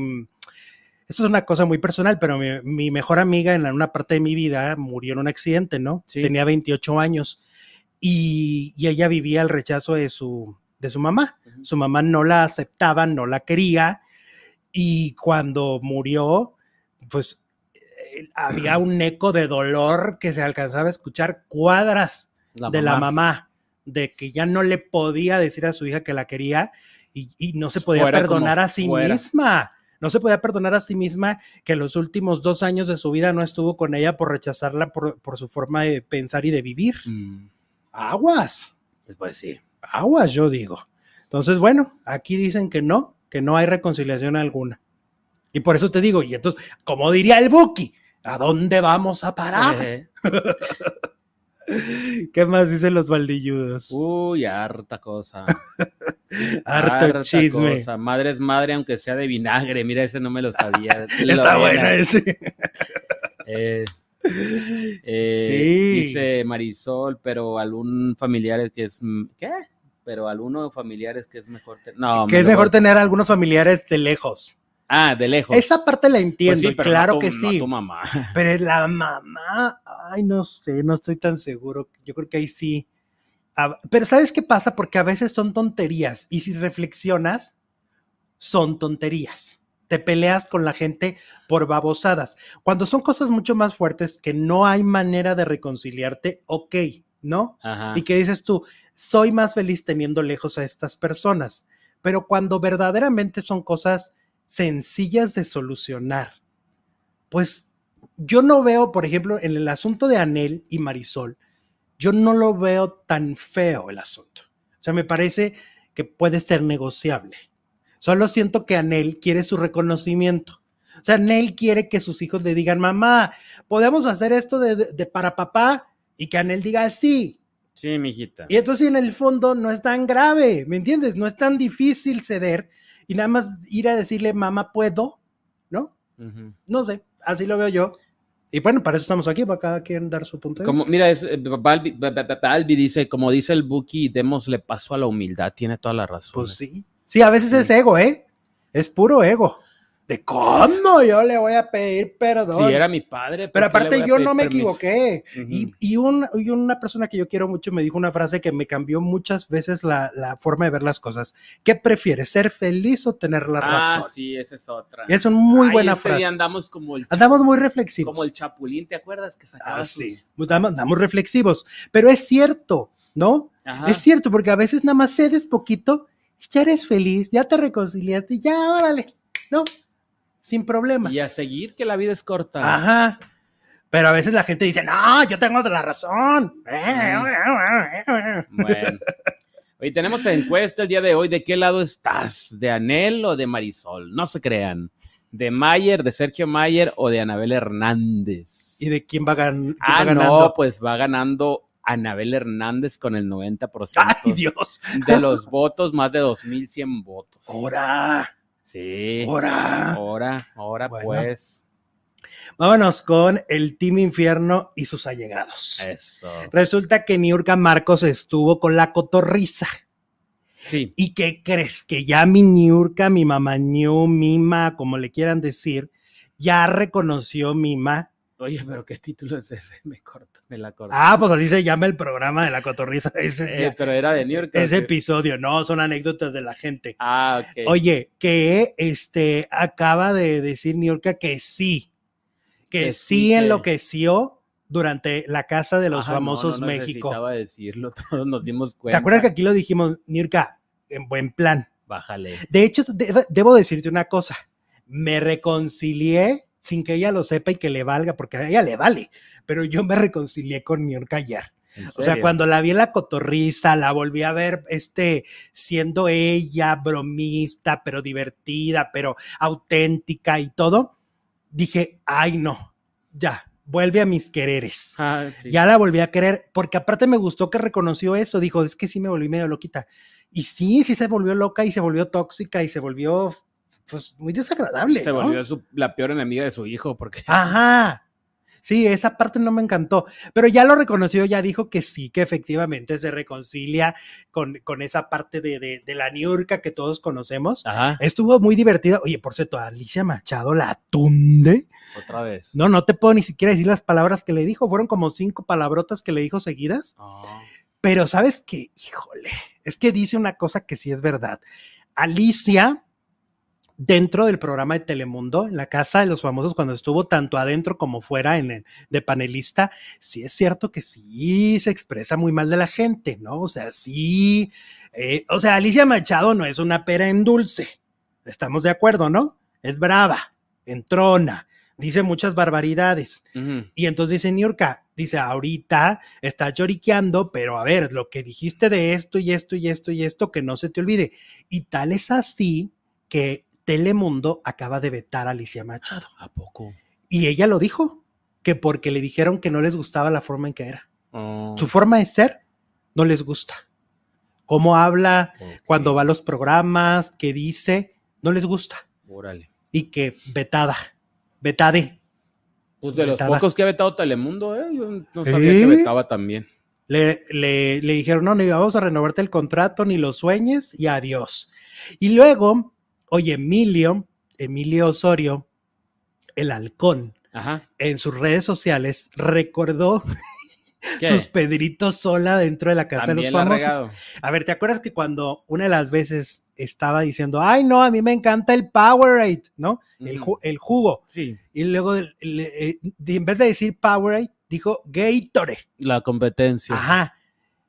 eso es una cosa muy personal, pero mi, mi mejor amiga en una parte de mi vida murió en un accidente, ¿no? Sí. Tenía 28 años y, y ella vivía el rechazo de su, de su mamá. Su mamá no la aceptaba, no la quería y cuando murió, pues eh, había un eco de dolor que se alcanzaba a escuchar cuadras de la mamá, de que ya no le podía decir a su hija que la quería y, y no se podía Fuera perdonar a sí fuera. misma. No se podía perdonar a sí misma que los últimos dos años de su vida no estuvo con ella por rechazarla por, por su forma de pensar y de vivir. Mm, Aguas, Pues sí. Aguas, yo digo. Entonces, bueno, aquí dicen que no, que no hay reconciliación alguna. Y por eso te digo, y entonces, como diría el Buki, ¿a dónde vamos a parar? Eh, ¿Qué más dicen los baldilludos? Uy, harta cosa. Harto harta chisme. cosa. Madre es madre, aunque sea de vinagre. Mira, ese no me lo sabía. Está bueno ese. Eh, eh, Sí. Dice Marisol, pero algún familiar que es. ¿Qué? Pero alguno familiar es que es mejor. No, que es mejor tener a algunos familiares de lejos. Ah, de lejos. Esa parte la Pues entiendo, sí, y pero claro no tu- que no sí. tu mamá. Pero la mamá, ay, no sé, no estoy tan seguro. Yo creo que ahí sí. Pero ¿sabes qué pasa? Porque a veces son tonterías y si reflexionas, son tonterías. Te peleas con la gente por babosadas. Cuando son cosas mucho más fuertes que no hay manera de reconciliarte, ok, ¿no? Ajá. y que dices tú, soy más feliz teniendo lejos a estas personas. Pero cuando verdaderamente son cosas sencillas de solucionar, pues yo no veo, por ejemplo, en el asunto de Anel y Marisol, yo no lo veo tan feo el asunto. O sea, me parece que puede ser negociable. Solo siento que Anel quiere su reconocimiento. O sea, Anel quiere que sus hijos le digan, mamá, podemos hacer esto de, de- de para papá y que Anel diga sí. Sí, mijita. Y entonces en el fondo no es tan grave, ¿me entiendes? No es tan difícil ceder y nada más ir a decirle, mamá, puedo, ¿no? No sé, así lo veo yo. Y bueno, para eso estamos aquí, para cada quien dar su punto de Como, vista. mira, es, eh, Balbi, Ba- Ba- Ba- Balbi dice, como dice el Buki, démosle paso a la humildad. Tiene toda la razón. Pues sí. Sí, a veces es ego, ¿eh? Es puro ego. ¿De cómo? Yo le voy a pedir perdón. Si era mi padre. ¿por Pero aparte yo no me permiso? equivoqué. Y, y un- y una persona que yo quiero mucho me dijo una frase que me cambió muchas veces la, la forma de ver las cosas. ¿Qué prefieres, ser feliz o tener la Ah, razón? sí, esa es otra. Es una muy Ay, buena este día frase. andamos como el, Andamos muy reflexivos. como el chapulín, ¿te acuerdas? Que sacaba Ah, sus- sí. Andamos, andamos reflexivos. Pero es cierto, ¿no? Ajá. Es cierto, porque a veces nada más cedes poquito y ya eres feliz, ya te reconciliaste, ya, órale, ¿no? Sin problemas. Y a seguir que la vida es corta. Ajá. Pero a veces la gente dice, no, yo tengo la razón. Bueno. Hoy tenemos encuesta el día de hoy. ¿De qué lado estás? ¿De Anel o de Marisol? No se crean. ¿De Mayer, de Sergio Mayer o de Anabel Hernández? ¿Y de quién va, gan- quién ah, va no, ganando? pues va ganando Anabel Hernández con el 90% Ay, Dios. de los votos, más de 2100 votos. Ahora, Sí. Ahora, ahora Bueno. pues. Vámonos con el Team Infierno y sus allegados. Eso. Resulta que Niurka Marcos estuvo con la cotorriza. Sí. ¿Y qué crees? Que ya mi Niurka, mi mamá Ñu, Mima, como le quieran decir, ya reconoció Mima. Oye, pero ¿qué título es ese? Me corto, me la corto. Ah, pues así se llama el programa de la cotorriza ese, Eh, pero era de New York. ese episodio. No, son anécdotas de la gente. Ah, ok. Oye, que este acaba de decir Niurka que sí, que, Que sí, sí, que- enloqueció durante la casa de los Ajá, no, famosos no México. necesitaba decirlo, todos nos dimos ¿Te cuenta. acuerdas que aquí lo dijimos, Niurka, en buen plan? Bájale. De hecho, de- debo decirte una cosa. Me reconcilié sin que ella lo sepa y que le valga, porque a ella le vale, pero yo me reconcilié con Niurka ayer. ¿En O sea, cuando la vi en la cotorriza, la volví a ver este, siendo ella bromista, pero divertida, pero auténtica y todo, dije, ay no, ya, vuelve a mis quereres. Ah, sí. Ya la volví a querer, porque aparte me gustó que reconoció eso, dijo, es que sí me volví medio loquita. Y sí, sí se volvió loca y se volvió tóxica y se volvió, pues, muy desagradable. Se ¿no? volvió su- la peor enemiga de su hijo, porque Ajá. Sí, esa parte no me encantó, pero ya lo reconoció, ya dijo que sí, que efectivamente se reconcilia con, con esa parte de, de, de la niurca que todos conocemos. Ajá, Estuvo muy divertida. Oye, por cierto, Alicia Machado la tunde. otra vez. No, no te puedo ni siquiera decir las palabras que le dijo. Fueron como cinco palabrotas que le dijo seguidas. Ah, Pero sabes que, híjole, es que dice una cosa que sí es verdad. Alicia, dentro del programa de Telemundo, en la casa de los famosos, cuando estuvo tanto adentro como fuera en el- de panelista, sí es cierto que sí se expresa muy mal de la gente, ¿no? O sea, sí, eh, o sea, Alicia Machado no es una pera en dulce, estamos de acuerdo, ¿no? Es brava, entrona, dice muchas barbaridades. Y entonces dice Niurka, dice, ahorita estás lloriqueando, pero a ver, lo que dijiste de esto y esto y esto y esto, que no se te olvide. Y tal es así que Telemundo acaba de vetar a Alicia Machado. ¿A poco? Y ella lo dijo, que porque le dijeron que no les gustaba la forma en que era. Oh, Su forma de ser no les gusta. Cómo habla, cuando va a los programas, qué dice, no les gusta. Órale. Y que vetada, vetade. Pues de los pocos que ha vetado Telemundo, ¿eh? Yo no sabía ¿Eh? que vetaba también. Le, le, le dijeron, no, ni vamos a renovarte el contrato, ni lo sueñes, y adiós. Y luego, oye, Emilio, Emilio Osorio, el halcón, Ajá. en sus redes sociales recordó ¿Qué? sus Pedritos sola dentro de la casa de los famosos. A ver, ¿te acuerdas que cuando una de las veces estaba diciendo, ay, no, a mí me encanta el Powerade, ¿no? El, Ujú. ju- el jugo. Sí, Y luego, eh, en vez de decir Powerade, dijo Gatorade. la competencia. Ajá.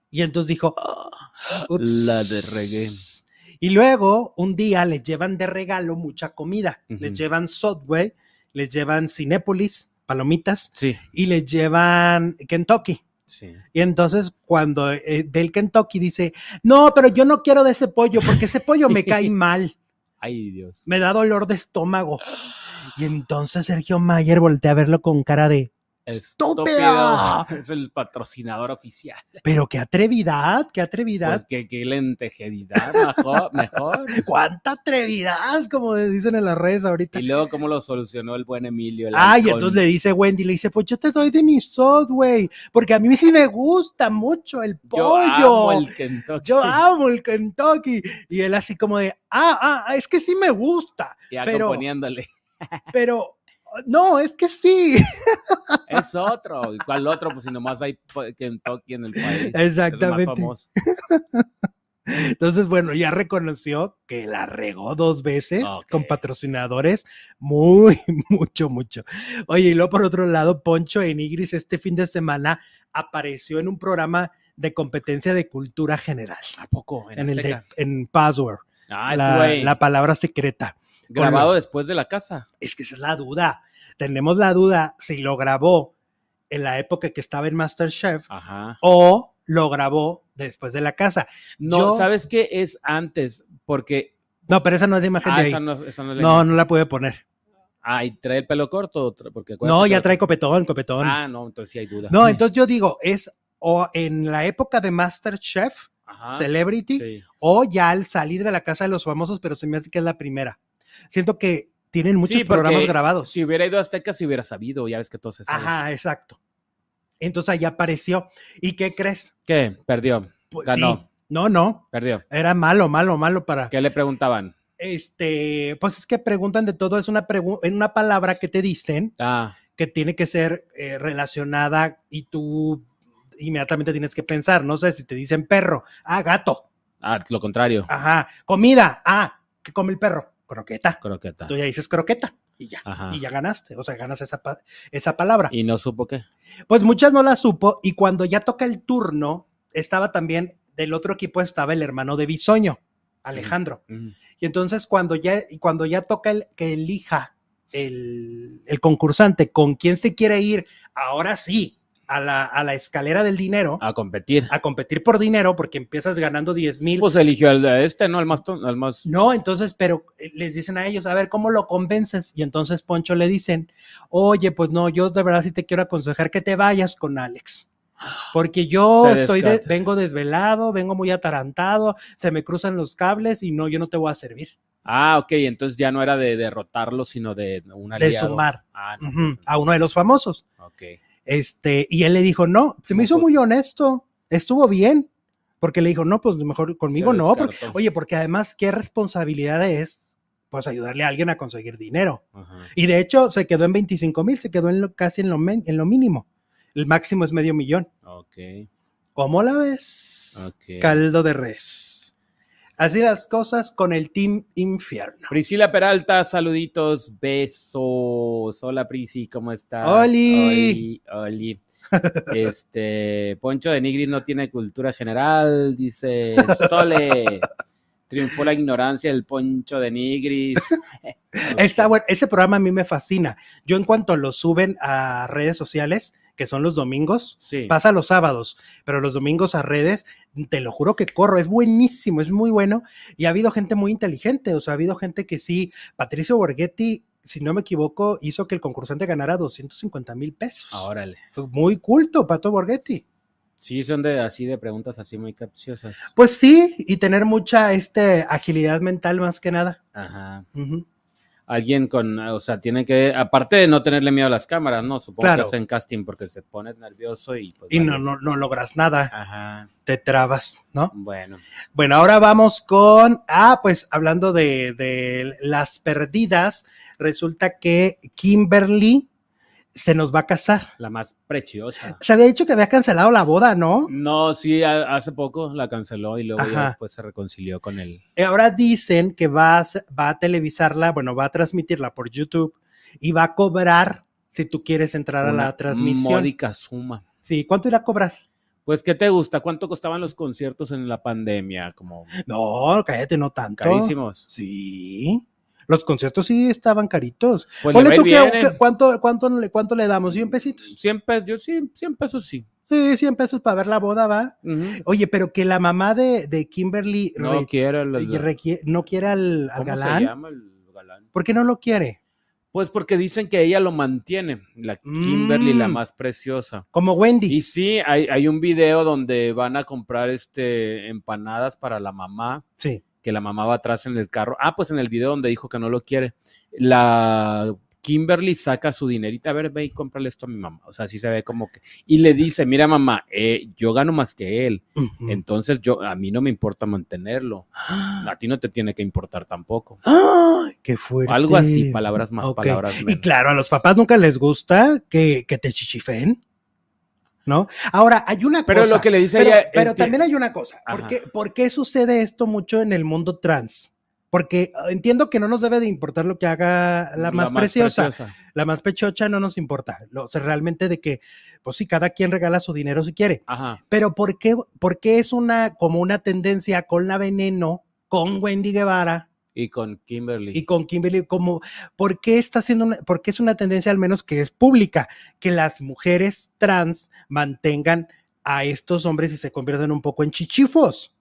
Y entonces dijo, "Ah, ups". La de reggae. Y luego un día les llevan de regalo mucha comida. Les Ujú. llevan Subway, les llevan Cinépolis, palomitas, Sí, y les llevan Kentucky. sí. Y entonces cuando eh, ve el Kentucky dice, no, pero yo no quiero de ese pollo porque ese pollo me cae mal, Ay, Dios. me da dolor de estómago. Y entonces Sergio Mayer voltea a verlo con cara de, ¡Estúpido! Es el patrocinador oficial. Pero qué atrevidad, qué atrevidad. Pues que, que lentejedidad, mejor, mejor. ¡Cuánta atrevidad! Como dicen en las redes ahorita. Y luego, ¿cómo lo solucionó el buen Emilio? el Ay, entonces le dice Wendy, le dice, pues yo te doy de mi Subway, porque a mí sí me gusta mucho el Yo pollo. amo el Kentucky. Yo amo el Kentucky. Y él así como de, ah, ah, es que sí me gusta, Y pero- acompañándole. pero no, es que sí. Es otro. ¿Y cuál otro? Pues si nomás hay Kentucky en el país. Es más Exactamente. famoso. Entonces, bueno, ya reconoció que la regó dos veces con patrocinadores. Muy, mucho, mucho. Oye, y luego por otro lado, Poncho Enigris este fin de semana apareció en un programa de competencia de cultura general ¿A poco? En, en el de, en Password, Ah, la palabra secreta. Grabado después de la casa. Es que esa es la duda. Tenemos la duda si lo grabó en la época que estaba en MasterChef Ajá. o lo grabó después de la casa. No, Yo- ¿sabes qué? Es antes, porque... No, pero esa no es de imagen Ah, de ahí. esa no, esa no es No, no la puede poner. Ah, ¿y trae el pelo corto? Porque No, ya trae copetón, copetón. Ah, no, entonces sí hay duda. no, entonces yo digo, es o en la época de MasterChef, Ajá. Celebrity, Sí. o ya al salir de la casa de los famosos, pero se me hace que es la primera. Siento que tienen muchos Sí, programas grabados. Si hubiera ido a Azteca, si hubiera sabido, ya ves que todo se sabe. Ajá, exacto. Entonces allá apareció. ¿Y qué crees? ¿Qué? Perdió. Pues, Ganó. sí. No, no. Perdió. Era malo, malo, malo para. ¿Qué le preguntaban? Este, pues es que preguntan de todo, es una, pregu- en una palabra que te dicen Ah, que tiene que ser eh, relacionada y tú inmediatamente tienes que pensar, no sé, si te dicen perro, ah, gato, ah, lo contrario. ajá, comida, ah, ¿qué come el perro? Croqueta. Croqueta. Tú ya dices croqueta y ya, Ajá. y ya ganaste, o sea, ganas esa, pa- esa palabra. Y no supo qué. Pues muchas no la supo y cuando ya toca el turno, estaba también, del otro equipo estaba el hermano de Bisoño, Alejandro. Mm. Y entonces cuando ya, y cuando ya toca el, que elija el, el concursante con quién se quiere ir, ahora sí, a la, a la escalera del dinero, A competir. a competir por dinero, porque empiezas ganando 10 mil. Pues eligió al de este, ¿no? Al más... Al más... no, entonces, pero eh, les dicen a ellos, a ver, ¿cómo lo convences? Y entonces Poncho le dicen, oye, pues no, yo de verdad sí te quiero aconsejar que te vayas con Alex. Porque yo estoy de- vengo desvelado, vengo muy atarantado, se me cruzan los cables y no, yo no te voy a servir. Ah, ok. Entonces ya no era de derrotarlo, sino de un De aliado. sumar Ah, no. ujú, a uno de los famosos. pues, ok. Este, y él le dijo, no, se me hizo pues- muy honesto, estuvo bien, porque le dijo, no, pues mejor conmigo no, porque- oye, porque además, qué responsabilidad es, pues ayudarle a alguien a conseguir dinero. Ajá. Y de hecho, se quedó en 25 mil, se quedó en lo- casi en lo, men- en lo mínimo. El máximo es medio millón. Ok. ¿Cómo la ves? Caldo de res. Así las cosas con el Team Infierno. Priscila Peralta, saluditos, besos. Hola Prisi, ¿cómo estás? Oli. Oli, Oli. Este, Poncho de Nigris no tiene cultura general, dice Sole. Triunfó la ignorancia del Poncho de Nigris. Está bueno, ese programa a mí me fascina. Yo en cuanto lo suben a redes sociales, que son los domingos, Sí. pasa los sábados, pero los domingos a redes, te lo juro que corro, es buenísimo, es muy bueno. Y ha habido gente muy inteligente, o sea, ha habido gente que sí, Patricio Borghetti, si no me equivoco, hizo que el concursante ganara 250 mil pesos. Ah, Órale. Muy culto, Pato Borghetti. Sí, son de así de preguntas así muy capciosas. Pues sí, y tener mucha este, agilidad mental más que nada. Ajá. Alguien con, o sea, tiene que, aparte de no tenerle miedo a las cámaras, ¿no? Supongo Claro. que hacen casting porque se pone nervioso y pues. Y vale. no, no, no logras nada, Ajá. te trabas, ¿no? Bueno. Bueno, ahora vamos con, ah, pues hablando de, de las perdidas, resulta que Kimberly se nos va a casar. La más preciosa. Se había dicho que había cancelado la boda, ¿no? No, sí, a- hace poco la canceló y luego ya después se reconcilió con él. Y ahora dicen que va a, va a televisarla, bueno, va a transmitirla por YouTube y va a cobrar si tú quieres entrar a la transmisión. Módica suma. Sí, ¿cuánto irá a cobrar? Pues, ¿qué te gusta? ¿Cuánto costaban los conciertos en la pandemia? Como No, cállate, no tanto. carísimos. Sí. Los conciertos sí estaban caritos. Pues Ponle tú que- ¿cuánto, cuánto, le- ¿Cuánto le damos? ¿100 pesitos? 100 pesos, yo sí, 100 pesos sí. Sí, 100 pesos para ver la boda, va. Oye, pero que la mamá de, de Kimberly No re- no quiere al, al ¿Cómo galán. se llama el galán? ¿Por qué no lo quiere? Pues porque dicen que ella lo mantiene, la Kimberly, la Mm. más preciosa. Como Wendy. Y sí, hay, hay un video donde van a comprar este empanadas para la mamá, Sí. Que la mamá va atrás en el carro. Ah, pues en el video donde dijo que no lo quiere. La Kimberly saca su dinerita, a ver, ve y cómprale esto a mi mamá. O sea, así se ve como que. Y le dice, mira mamá, eh, yo gano más que él. Entonces yo, a mí no me importa mantenerlo. A ti no te tiene que importar tampoco. ¡Ay, qué fuerte! Algo así, palabras más, palabras Y menos. claro, a los papás nunca les gusta que, que te chichifen, ¿no? Ahora, hay una Pero cosa. lo que le dice pero, ella es pero que- también hay una cosa. ¿Por qué, por qué sucede esto mucho en el mundo trans? Porque ah, entiendo que no nos debe de importar lo que haga la más, preciosa. preciosa. La más pechocha no nos importa. Lo, o sea, realmente de que, pues sí, cada quien regala su dinero si quiere. Ajá. Pero ¿por qué, por qué es una, como una tendencia con la veneno, con Wendy Guevara Y con Kimberly. y con Kimberly? Como, ¿por qué está haciendo una, por qué es una tendencia al menos que es pública? Que las mujeres trans mantengan a estos hombres y se conviertan un poco en chichifos.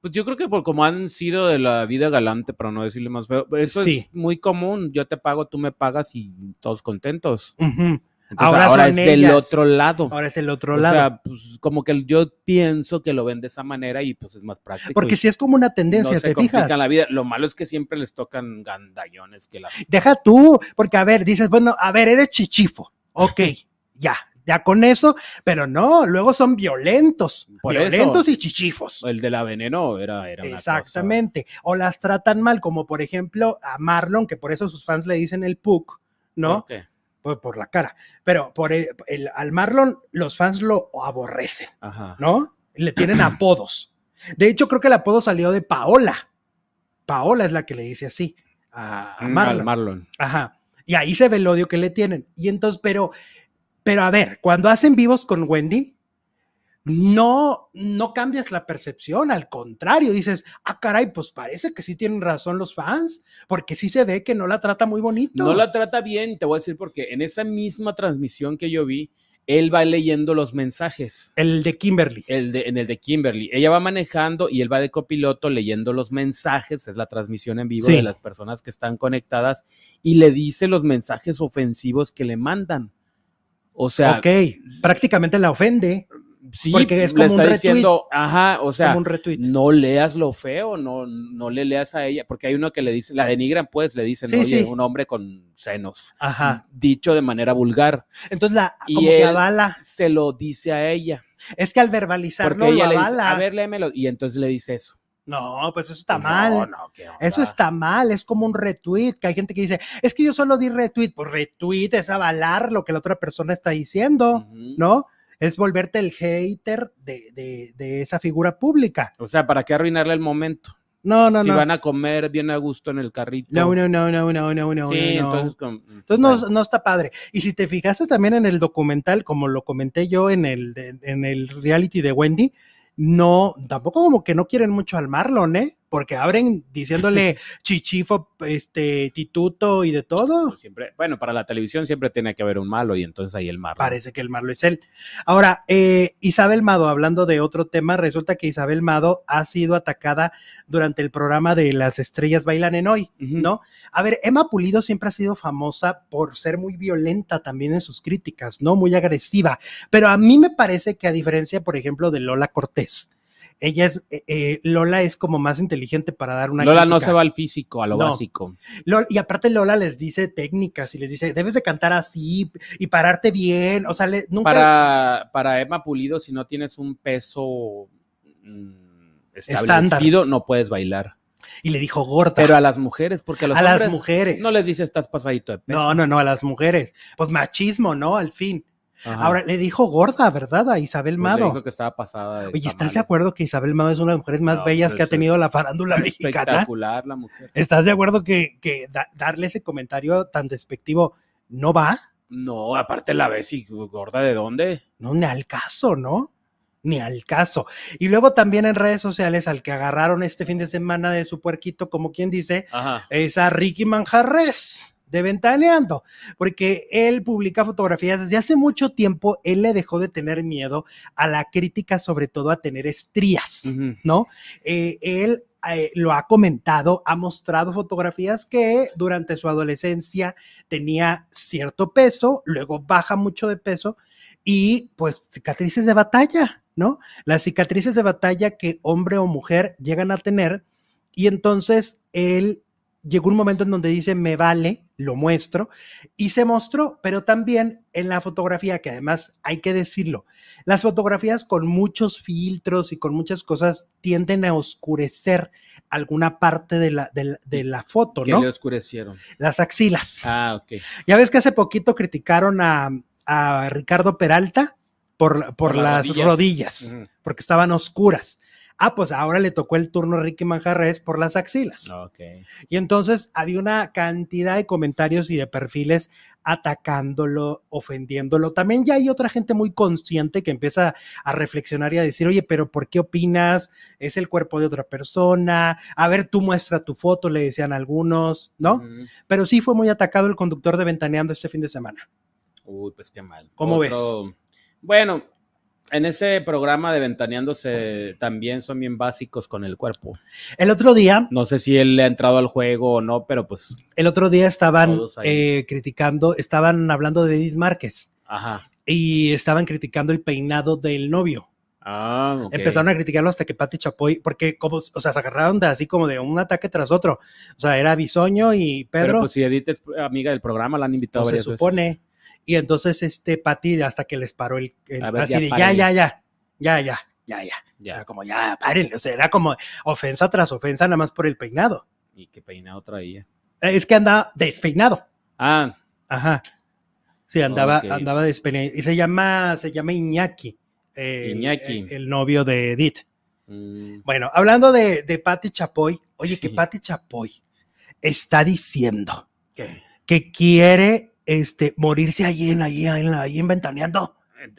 Pues yo creo que por como han sido de la vida galante, para no decirle más feo, eso Sí. es muy común. Yo te pago, tú me pagas y todos contentos. Ujú. Entonces, Ahora es del ellas. otro lado. Ahora es el otro o lado. sea, pues como que yo pienso que lo ven de esa manera y pues es más práctico. porque si es como una no tendencia, se ¿te complican fijas? la vida. Lo malo es que siempre les tocan gandallones que la Deja tú, porque a ver, dices, bueno, a ver, eres chichifo. Ok, ya, ya con eso, pero no, luego son violentos, Por violentos eso. y chichifos. El de la veneno era, era una Exactamente. O las tratan mal, como por ejemplo a Marlon, que por eso sus fans le dicen el Puck. ¿no? ¿Por qué? Por, por la cara. Pero por el, el- al Marlon, los fans lo aborrecen, Ajá. ¿no? Le tienen apodos. De hecho, creo que el apodo salió de Paola. Paola es la que le dice así a, a Mm, Marlon. Al Marlon. Ajá. Y ahí se ve el odio que le tienen. Y entonces, pero, pero a ver, cuando hacen vivos con Wendy, no, no cambias la percepción, al contrario, dices, ah, caray, pues parece que sí tienen razón los fans, porque sí se ve que no la trata muy bonito. No la trata bien, te voy a decir porque en esa misma transmisión que yo vi, él va leyendo los mensajes. El de Kimberly. El de, en el de Kimberly. Ella va manejando y él va de copiloto leyendo los mensajes, es la transmisión en vivo Sí. de las personas que están conectadas y le dice los mensajes ofensivos que le mandan. O sea, ok, prácticamente la ofende, sí, porque es le como está diciendo, ajá, o sea, como un retweet. no leas lo feo, no, no le leas a ella, porque hay uno que le dice, la denigran, pues, le dicen, Sí, oye, sí. un hombre con senos, Ajá. dicho de manera vulgar, Entonces la Y como que él- avala. se lo dice a ella, Es que al verbalizarlo porque ella lo le dice, avala. a ver, léemelo, y entonces le dice eso. No, pues eso está No, mal. Eso está mal, es como un retweet, que hay gente que dice, es que yo solo di retweet, pues retweet es avalar lo que la otra persona está diciendo. ¿no? Es volverte el hater de, de- de esa figura pública. O sea, ¿para qué arruinarle el momento? No, no, si no. van a comer bien a gusto en el carrito. No, no, no, no, no, no, no, sí, no, entonces... con- Entonces no, bueno. no está padre. Y si te fijaste también en el documental, como lo comenté yo en el, en el reality de Wendy, no, tampoco como que no quieren mucho al Marlon, ¿eh? Porque abren diciéndole chichifo, este, tituto y de todo. Siempre, bueno, para la televisión siempre tiene que haber un malo y entonces ahí el Marlon. Parece que el malo es él. Ahora, eh, Isabel Mado, hablando de otro tema, resulta que Isabel Mado ha sido atacada durante el programa de Las Estrellas Bailan en Hoy. ¿no? A ver, Emma Pulido siempre ha sido famosa por ser muy violenta también en sus críticas, ¿no? Muy agresiva. Pero a mí me parece que a diferencia, por ejemplo, de Lola Cortés, ella es, eh, eh, Lola es como más inteligente para dar una Lola no se va al físico, a lo No. básico. Y aparte Lola les dice técnicas y les dice, debes de cantar así y pararte bien, o sea, le- nunca... Para, para Emma Pulido, si no tienes un peso mm, establecido, no puedes bailar. Y le dijo gorda. Pero a las mujeres, porque a los a las mujeres. no les dice estás pasadito de peso. No, no, no, a las mujeres. Pues machismo, ¿no? Al fin. Ajá. Ahora, le dijo gorda, ¿verdad? A Isabel Pues le Mado. dijo que estaba pasada de Oye, ¿estás de acuerdo que Isabel Mado es una de las mujeres más No, bellas que ha tenido la farándula mexicana? Espectacular la mujer. ¿Estás de acuerdo que, que da- darle ese comentario tan despectivo no va? No, aparte la ves y gorda de dónde. No, ni al caso, ¿no? Ni al caso. Y luego también en redes sociales al que agarraron este fin de semana de su puerquito, como quien dice, Ajá. es a Ricky Manjarres, de Ventaneando, porque él publica fotografías desde hace mucho tiempo, él le dejó de tener miedo a la crítica, sobre todo a tener estrías. ¿no? Eh, él eh, lo ha comentado, ha mostrado fotografías que durante su adolescencia tenía cierto peso, luego baja mucho de peso y pues cicatrices de batalla, ¿no? Las cicatrices de batalla que hombre o mujer llegan a tener y entonces él llegó un momento en donde dice, me vale, lo muestro, y se mostró, pero también en la fotografía, que además hay que decirlo, las fotografías con muchos filtros y con muchas cosas tienden a oscurecer alguna parte de la, de la, de la foto, ¿Qué ¿no? le oscurecieron? Las axilas. Ah, ok. Ya ves que hace poquito criticaron a, a Ricardo Peralta por, por, Por las las rodillas. porque estaban oscuras. Ah, pues ahora le tocó el turno a Ricky Manjarres por las axilas. Ok. Y entonces había una cantidad de comentarios y de perfiles atacándolo, ofendiéndolo. También ya hay otra gente muy consciente que empieza a reflexionar y a decir, oye, pero ¿por qué opinas? Es el cuerpo de otra persona. A ver, tú muestra tu foto, le decían algunos, ¿no? Pero sí fue muy atacado el conductor de Ventaneando este fin de semana. Uy, pues qué mal. ¿Cómo ves? Bueno, en ese programa de Ventaneándose también son bien básicos con el cuerpo. El otro día, No sé si él le ha entrado al juego o no, pero pues, el otro día estaban eh, criticando, estaban hablando de Edith Márquez ajá. y estaban criticando el peinado del novio. Ah, ok. Empezaron a criticarlo hasta que Pati Chapoy, porque como, o sea, se agarraron de así como de un ataque tras otro. O sea, era Bisoño y Pero Pedro, pues si Edith es amiga del programa, la han invitado pues, se varias veces. Y entonces este Pati hasta que les paró el, el- ver, así ya de ya, ya, ya, ya, ya, ya, ya. Ya. Era como ya, párenle. O sea, era como ofensa tras ofensa nada más por el peinado. Y qué peinado traía. Eh, Es que andaba despeinado. Ah, Ajá. Sí, andaba, andaba despeinado. Y se llama, se llama Iñaki. eh, Iñaki. El, el novio de Edith. mm, Bueno, hablando de, de Patti Chapoy, oye, que. Patti Chapoy está diciendo ¿qué? que quiere este, morirse allí en, ahí, en, ahí en Ventaneando.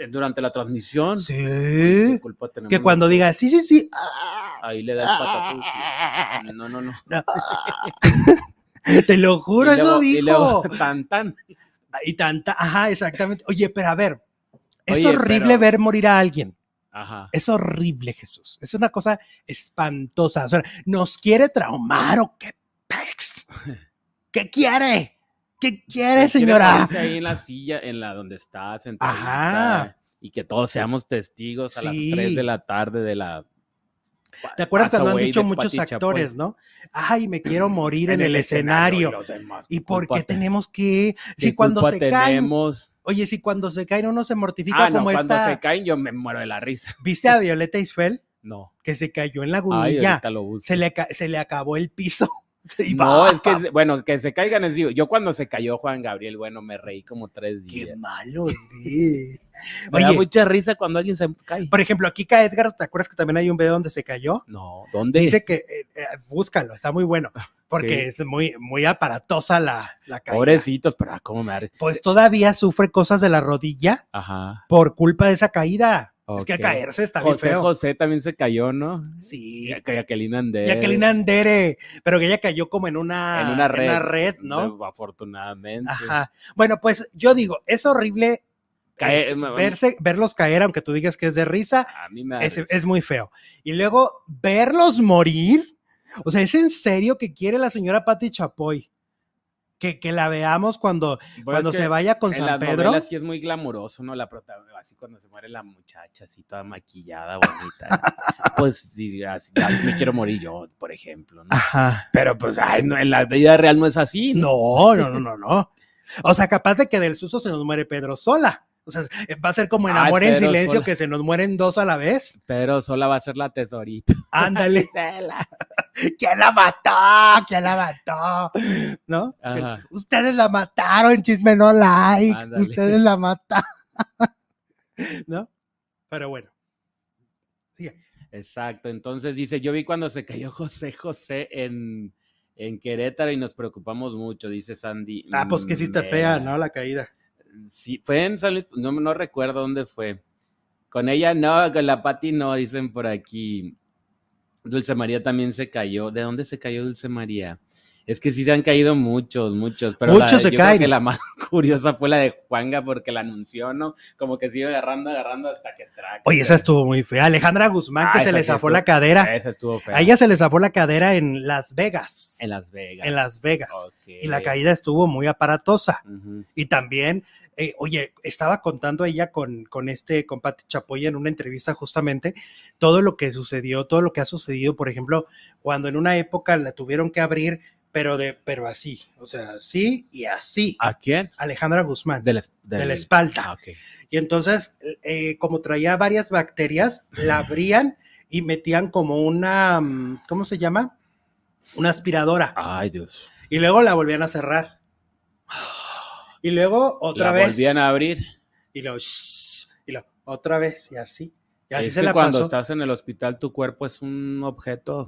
Durante la transmisión. Sí. ¿Qué culpa Que cuando nosotros? diga, sí, sí, sí. ah, Ahí le da el patatús. No, no, no. Te lo juro, Y luego- eso Y dijo. luego, tan, tan. Y tanta, ajá, exactamente. Oye, pero a ver, es Oye, horrible pero- ver morir a alguien. Ajá. Es horrible, Jesús. Es una cosa espantosa. O sea, ¿nos quiere traumar o qué pex? ¿Qué quiere? ¿Qué quiere, Quiere señora? morirse ahí en la silla, en la donde está sentadita, Ajá. Y que todos seamos testigos a Sí. las 3 de la tarde de la. ¿Te acuerdas cuando han dicho muchos Pati actores, Chapoy? no? Ay, me quiero morir en, el, escenario. ¿Y ¿qué por qué te- tenemos que? Si cuando se caen, oye, si cuando se caen uno se mortifica Ah, no, como cuando esta. se caen yo me muero de la risa. ¿Viste a Violeta Isfel? No. Que se cayó en la Ay, gunilla. ahorita lo se, le, se le acabó el piso. No, va, es que, va. bueno, que se caigan es digo, yo cuando se cayó Juan Gabriel, bueno, me reí como tres Qué días. malo es. Me da mucha risa cuando alguien se cae. por ejemplo, aquí Kika Edgar, ¿te acuerdas que también hay un video donde se cayó? No, ¿dónde? Dice que, eh, eh, búscalo, está muy bueno, porque es muy, muy aparatosa la, la caída. Pobrecitos, pero ah, cómo me da- Pues todavía sufre cosas de la rodilla Ajá. por culpa de esa caída. Es que ok. caerse está bien feo. José también se cayó, ¿no? Sí. Ya- Jacqueline Andere. Jacqueline Andere, pero que ella cayó como en una, en una red. ¿no? Afortunadamente. Ajá. Bueno, pues yo digo, es horrible Caer- este, verse, verlos caer, aunque tú digas que es de risa, A mí me da es, es muy feo. Y luego verlos morir. O sea, ¿es en serio que quiere la señora Patti Chapoy? Que, que la veamos cuando, Pues cuando es se vaya con en San las Pedro. sí es muy glamuroso, ¿no? La prota- así cuando se muere la muchacha, así toda maquillada, bonita. pues sí, así, así me quiero morir yo, por ejemplo, ¿no? Ajá. Pero pues, ay, no, en la vida real no es así. No, no, no, no, no. O sea, capaz de que del susto se nos muere Pedro sola. O sea, va a ser como en Ay, Amor en Silencio, Sola. que se nos mueren dos a la vez. Pero sola va a ser la tesorita. Ándale. ¿Quién la mató? ¿Quién la mató? ¿No? Ajá. Ustedes la mataron, chisme no like. Ándale. Ustedes la mataron. ¿No? Pero bueno. Sigue. Exacto. Entonces dice, yo vi cuando se cayó José José en, en Querétaro y nos preocupamos mucho, dice Sandy. Ah, pues que sí está fea, Mera. ¿no? La caída. Sí, fue en San Luis, no, no recuerdo dónde fue. Con ella no, con la Pati no, dicen por aquí. Dulce María también se cayó. ¿De dónde se cayó Dulce María? Es que sí se han caído muchos, muchos. Pero Muchos la- se yo creo caen. que la más curiosa fue la de Juanga porque la anunció, ¿no? Como que sigue agarrando, agarrando hasta que traque. Oye, esa estuvo muy fea. Alejandra Guzmán, Ah, que se le zafó la cadera. Esa estuvo fea. A ella se le zafó la cadera en Las Vegas. En Las Vegas. En Las Vegas. Y la caída estuvo muy aparatosa. Y también, eh, oye, estaba contando ella con, con este, con Pati Chapoy en una entrevista justamente, todo lo que sucedió, todo lo que ha sucedido, por ejemplo, cuando en una época la tuvieron que abrir, pero de, pero así, o sea, así y así. ¿A quién? Alejandra Guzmán, De la, de la espalda. Ah. Y entonces, eh, como traía varias bacterias, la abrían y metían como una, mm, ¿cómo se llama? Una aspiradora. Ay, Dios. Y luego la volvían a cerrar. Y luego otra la vez. volvían a abrir. Y luego, shh, y luego otra vez, y así. Y así es se que la cuando pasó. estás en el hospital, tu cuerpo es un objeto.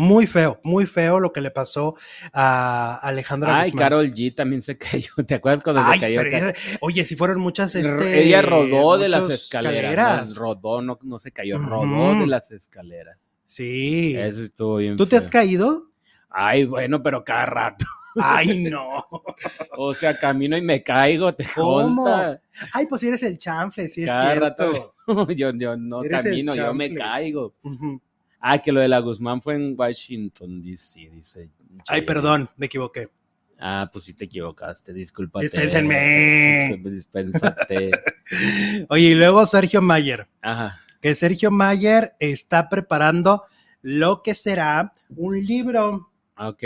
Muy feo, muy feo lo que le pasó a Alejandra Ay, Guzmán. Carol G también se cayó. ¿Te acuerdas cuando Ay, se cayó? pero ella- oye, si fueron muchas, este, Ella rodó de las escaleras. ¿no? Rodó, no, no se cayó, rodó de las escaleras. Sí. Eso estuvo bien. ¿Tú te has caído? Ay, bueno, pero cada rato. Ay, no. O sea, camino y me caigo, te ¿Cómo? consta. Ay, pues eres el chanfle, sí es Cada cierto. rato. Yo, yo no camino, yo me caigo. Ujú. Ah, que lo de la Guzmán fue en Washington, D.C., dice. Ay, perdón, me equivoqué. Ah, pues sí te equivocaste, discúlpate. Dispénsenme. Dispénsate. Oye, y luego Sergio Mayer, Ajá. que Sergio Mayer está preparando lo que será un libro. Ok.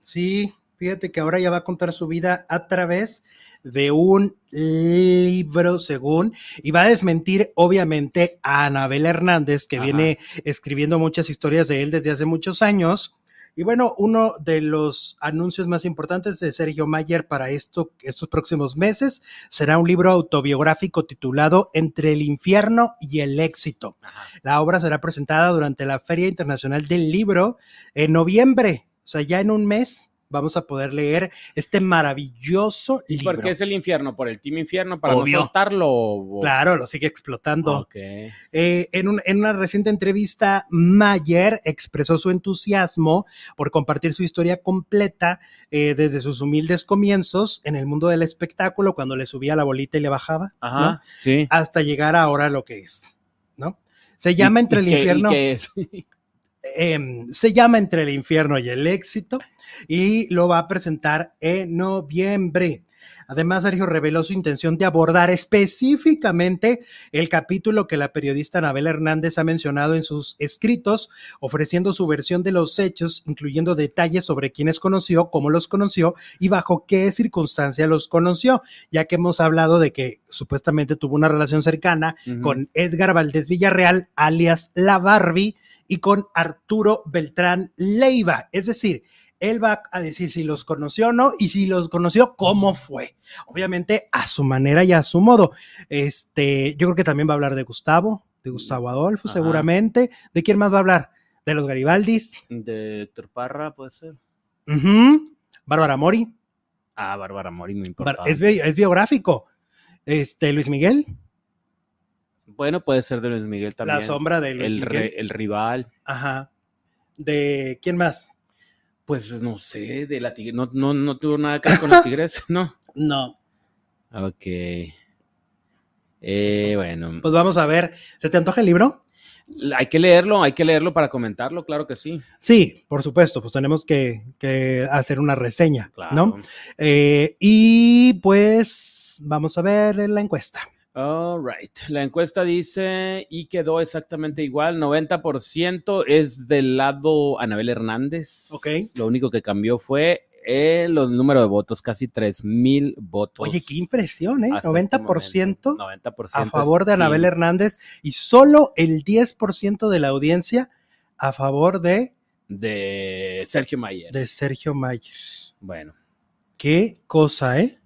Sí, fíjate que ahora ya va a contar su vida a través de un libro, según, y va a desmentir, obviamente, a Anabel Hernández, que Ajá. viene escribiendo muchas historias de él desde hace muchos años. Y bueno, uno de los anuncios más importantes de Sergio Mayer para esto, estos próximos meses será un libro autobiográfico titulado Entre el infierno y el éxito. La obra será presentada durante la Feria Internacional del Libro en noviembre. O sea, ya en un mes vamos a poder leer este maravilloso ¿Y libro. por qué es el infierno? ¿Por el team infierno? ¿Para Obvio. no soltarlo? o- Claro, lo sigue explotando. Eh, en, un- en una reciente entrevista, Mayer expresó su entusiasmo por compartir su historia completa eh, desde sus humildes comienzos en el mundo del espectáculo, cuando le subía la bolita y le bajaba, Ajá. ¿no? Sí. hasta llegar ahora a lo que es, ¿no? Se llama ¿Y- Entre el qué- y infierno. qué es? em, se llama Entre el infierno y el éxito y lo va a presentar en noviembre. Además, Sergio reveló su intención de abordar específicamente el capítulo que la periodista Anabel Hernández ha mencionado en sus escritos, ofreciendo su versión de los hechos, incluyendo detalles sobre quiénes conoció, cómo los conoció y bajo qué circunstancia los conoció, ya que hemos hablado de que supuestamente tuvo una relación cercana con Edgar Valdés Villarreal, alias La Barbie, y con Arturo Beltrán Leiva. Es decir, él va a decir si los conoció o no y si los conoció, cómo fue. Obviamente a su manera y a su modo. Este, yo creo que también va a hablar de Gustavo, de Gustavo Adolfo, Ajá. seguramente. ¿De quién más va a hablar? De los Garibaldis. De Héctor Parra, puede ser. Ujú. Bárbara Mori. Ah, Bárbara Mori, muy Bar- importante. Es, bi- es biográfico. Este, Luis Miguel, Bueno, puede ser de Luis Miguel también. la sombra de Luis el, Miguel. re- el rival. Ajá. ¿De quién más? Pues no sé, de la tigre. No, no, no tuvo nada que ver con los tigres, ¿no? No. Ok. Eh, bueno, Pues vamos a ver. ¿Se te antoja el libro? hay que leerlo, hay que leerlo para comentarlo, claro que sí. Sí, por supuesto, pues tenemos que, que hacer una reseña, Claro. ¿no? Eh, y pues vamos a ver la encuesta. All right. La encuesta dice y quedó exactamente igual. 90% es del lado Anabel Hernández. Ok. Lo único que cambió fue el los número de votos, casi 3 mil votos. Oye, qué impresión, ¿eh? hasta este 90% momento. 90% a favor de Anabel Hernández y solo el 10% de la audiencia a favor de, de Sergio Mayer. de Sergio Mayer. Bueno, Qué cosa, ¿eh?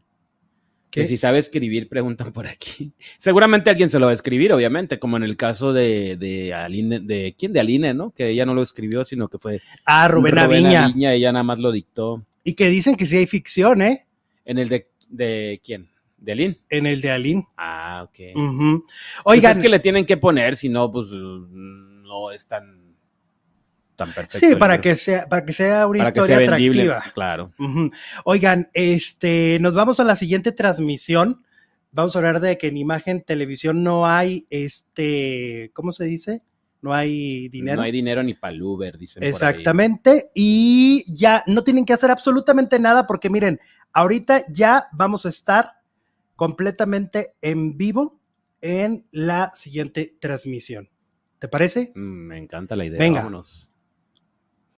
Que si sabe escribir, preguntan por aquí. Seguramente alguien se lo va a escribir, obviamente, como en el caso de, de Aline, de quién de Aline, ¿no? Que ella no lo escribió, sino que fue Ah, Rubén Aviña. Aviña, ella nada más lo dictó. Y que dicen que sí hay ficción, ¿eh? En el de, de quién? ¿De Aline? En el de Aline. Ah, ok. Pues Oigan, es que le tienen que poner, si no, pues no es tan. Tan perfecto. Sí, para que sea, para que sea una Para historia sea vendible, atractiva. Claro. Oigan, este, nos vamos a la siguiente transmisión. Vamos a hablar de que en imagen televisión no hay este, ¿cómo se dice? No hay dinero. No hay dinero ni para Uber, dicen. por ahí. Exactamente. Y ya no tienen que hacer absolutamente nada porque miren, ahorita ya vamos a estar completamente en vivo en la siguiente transmisión. ¿Te parece? Mm, Me encanta la idea. Venga. Vámonos.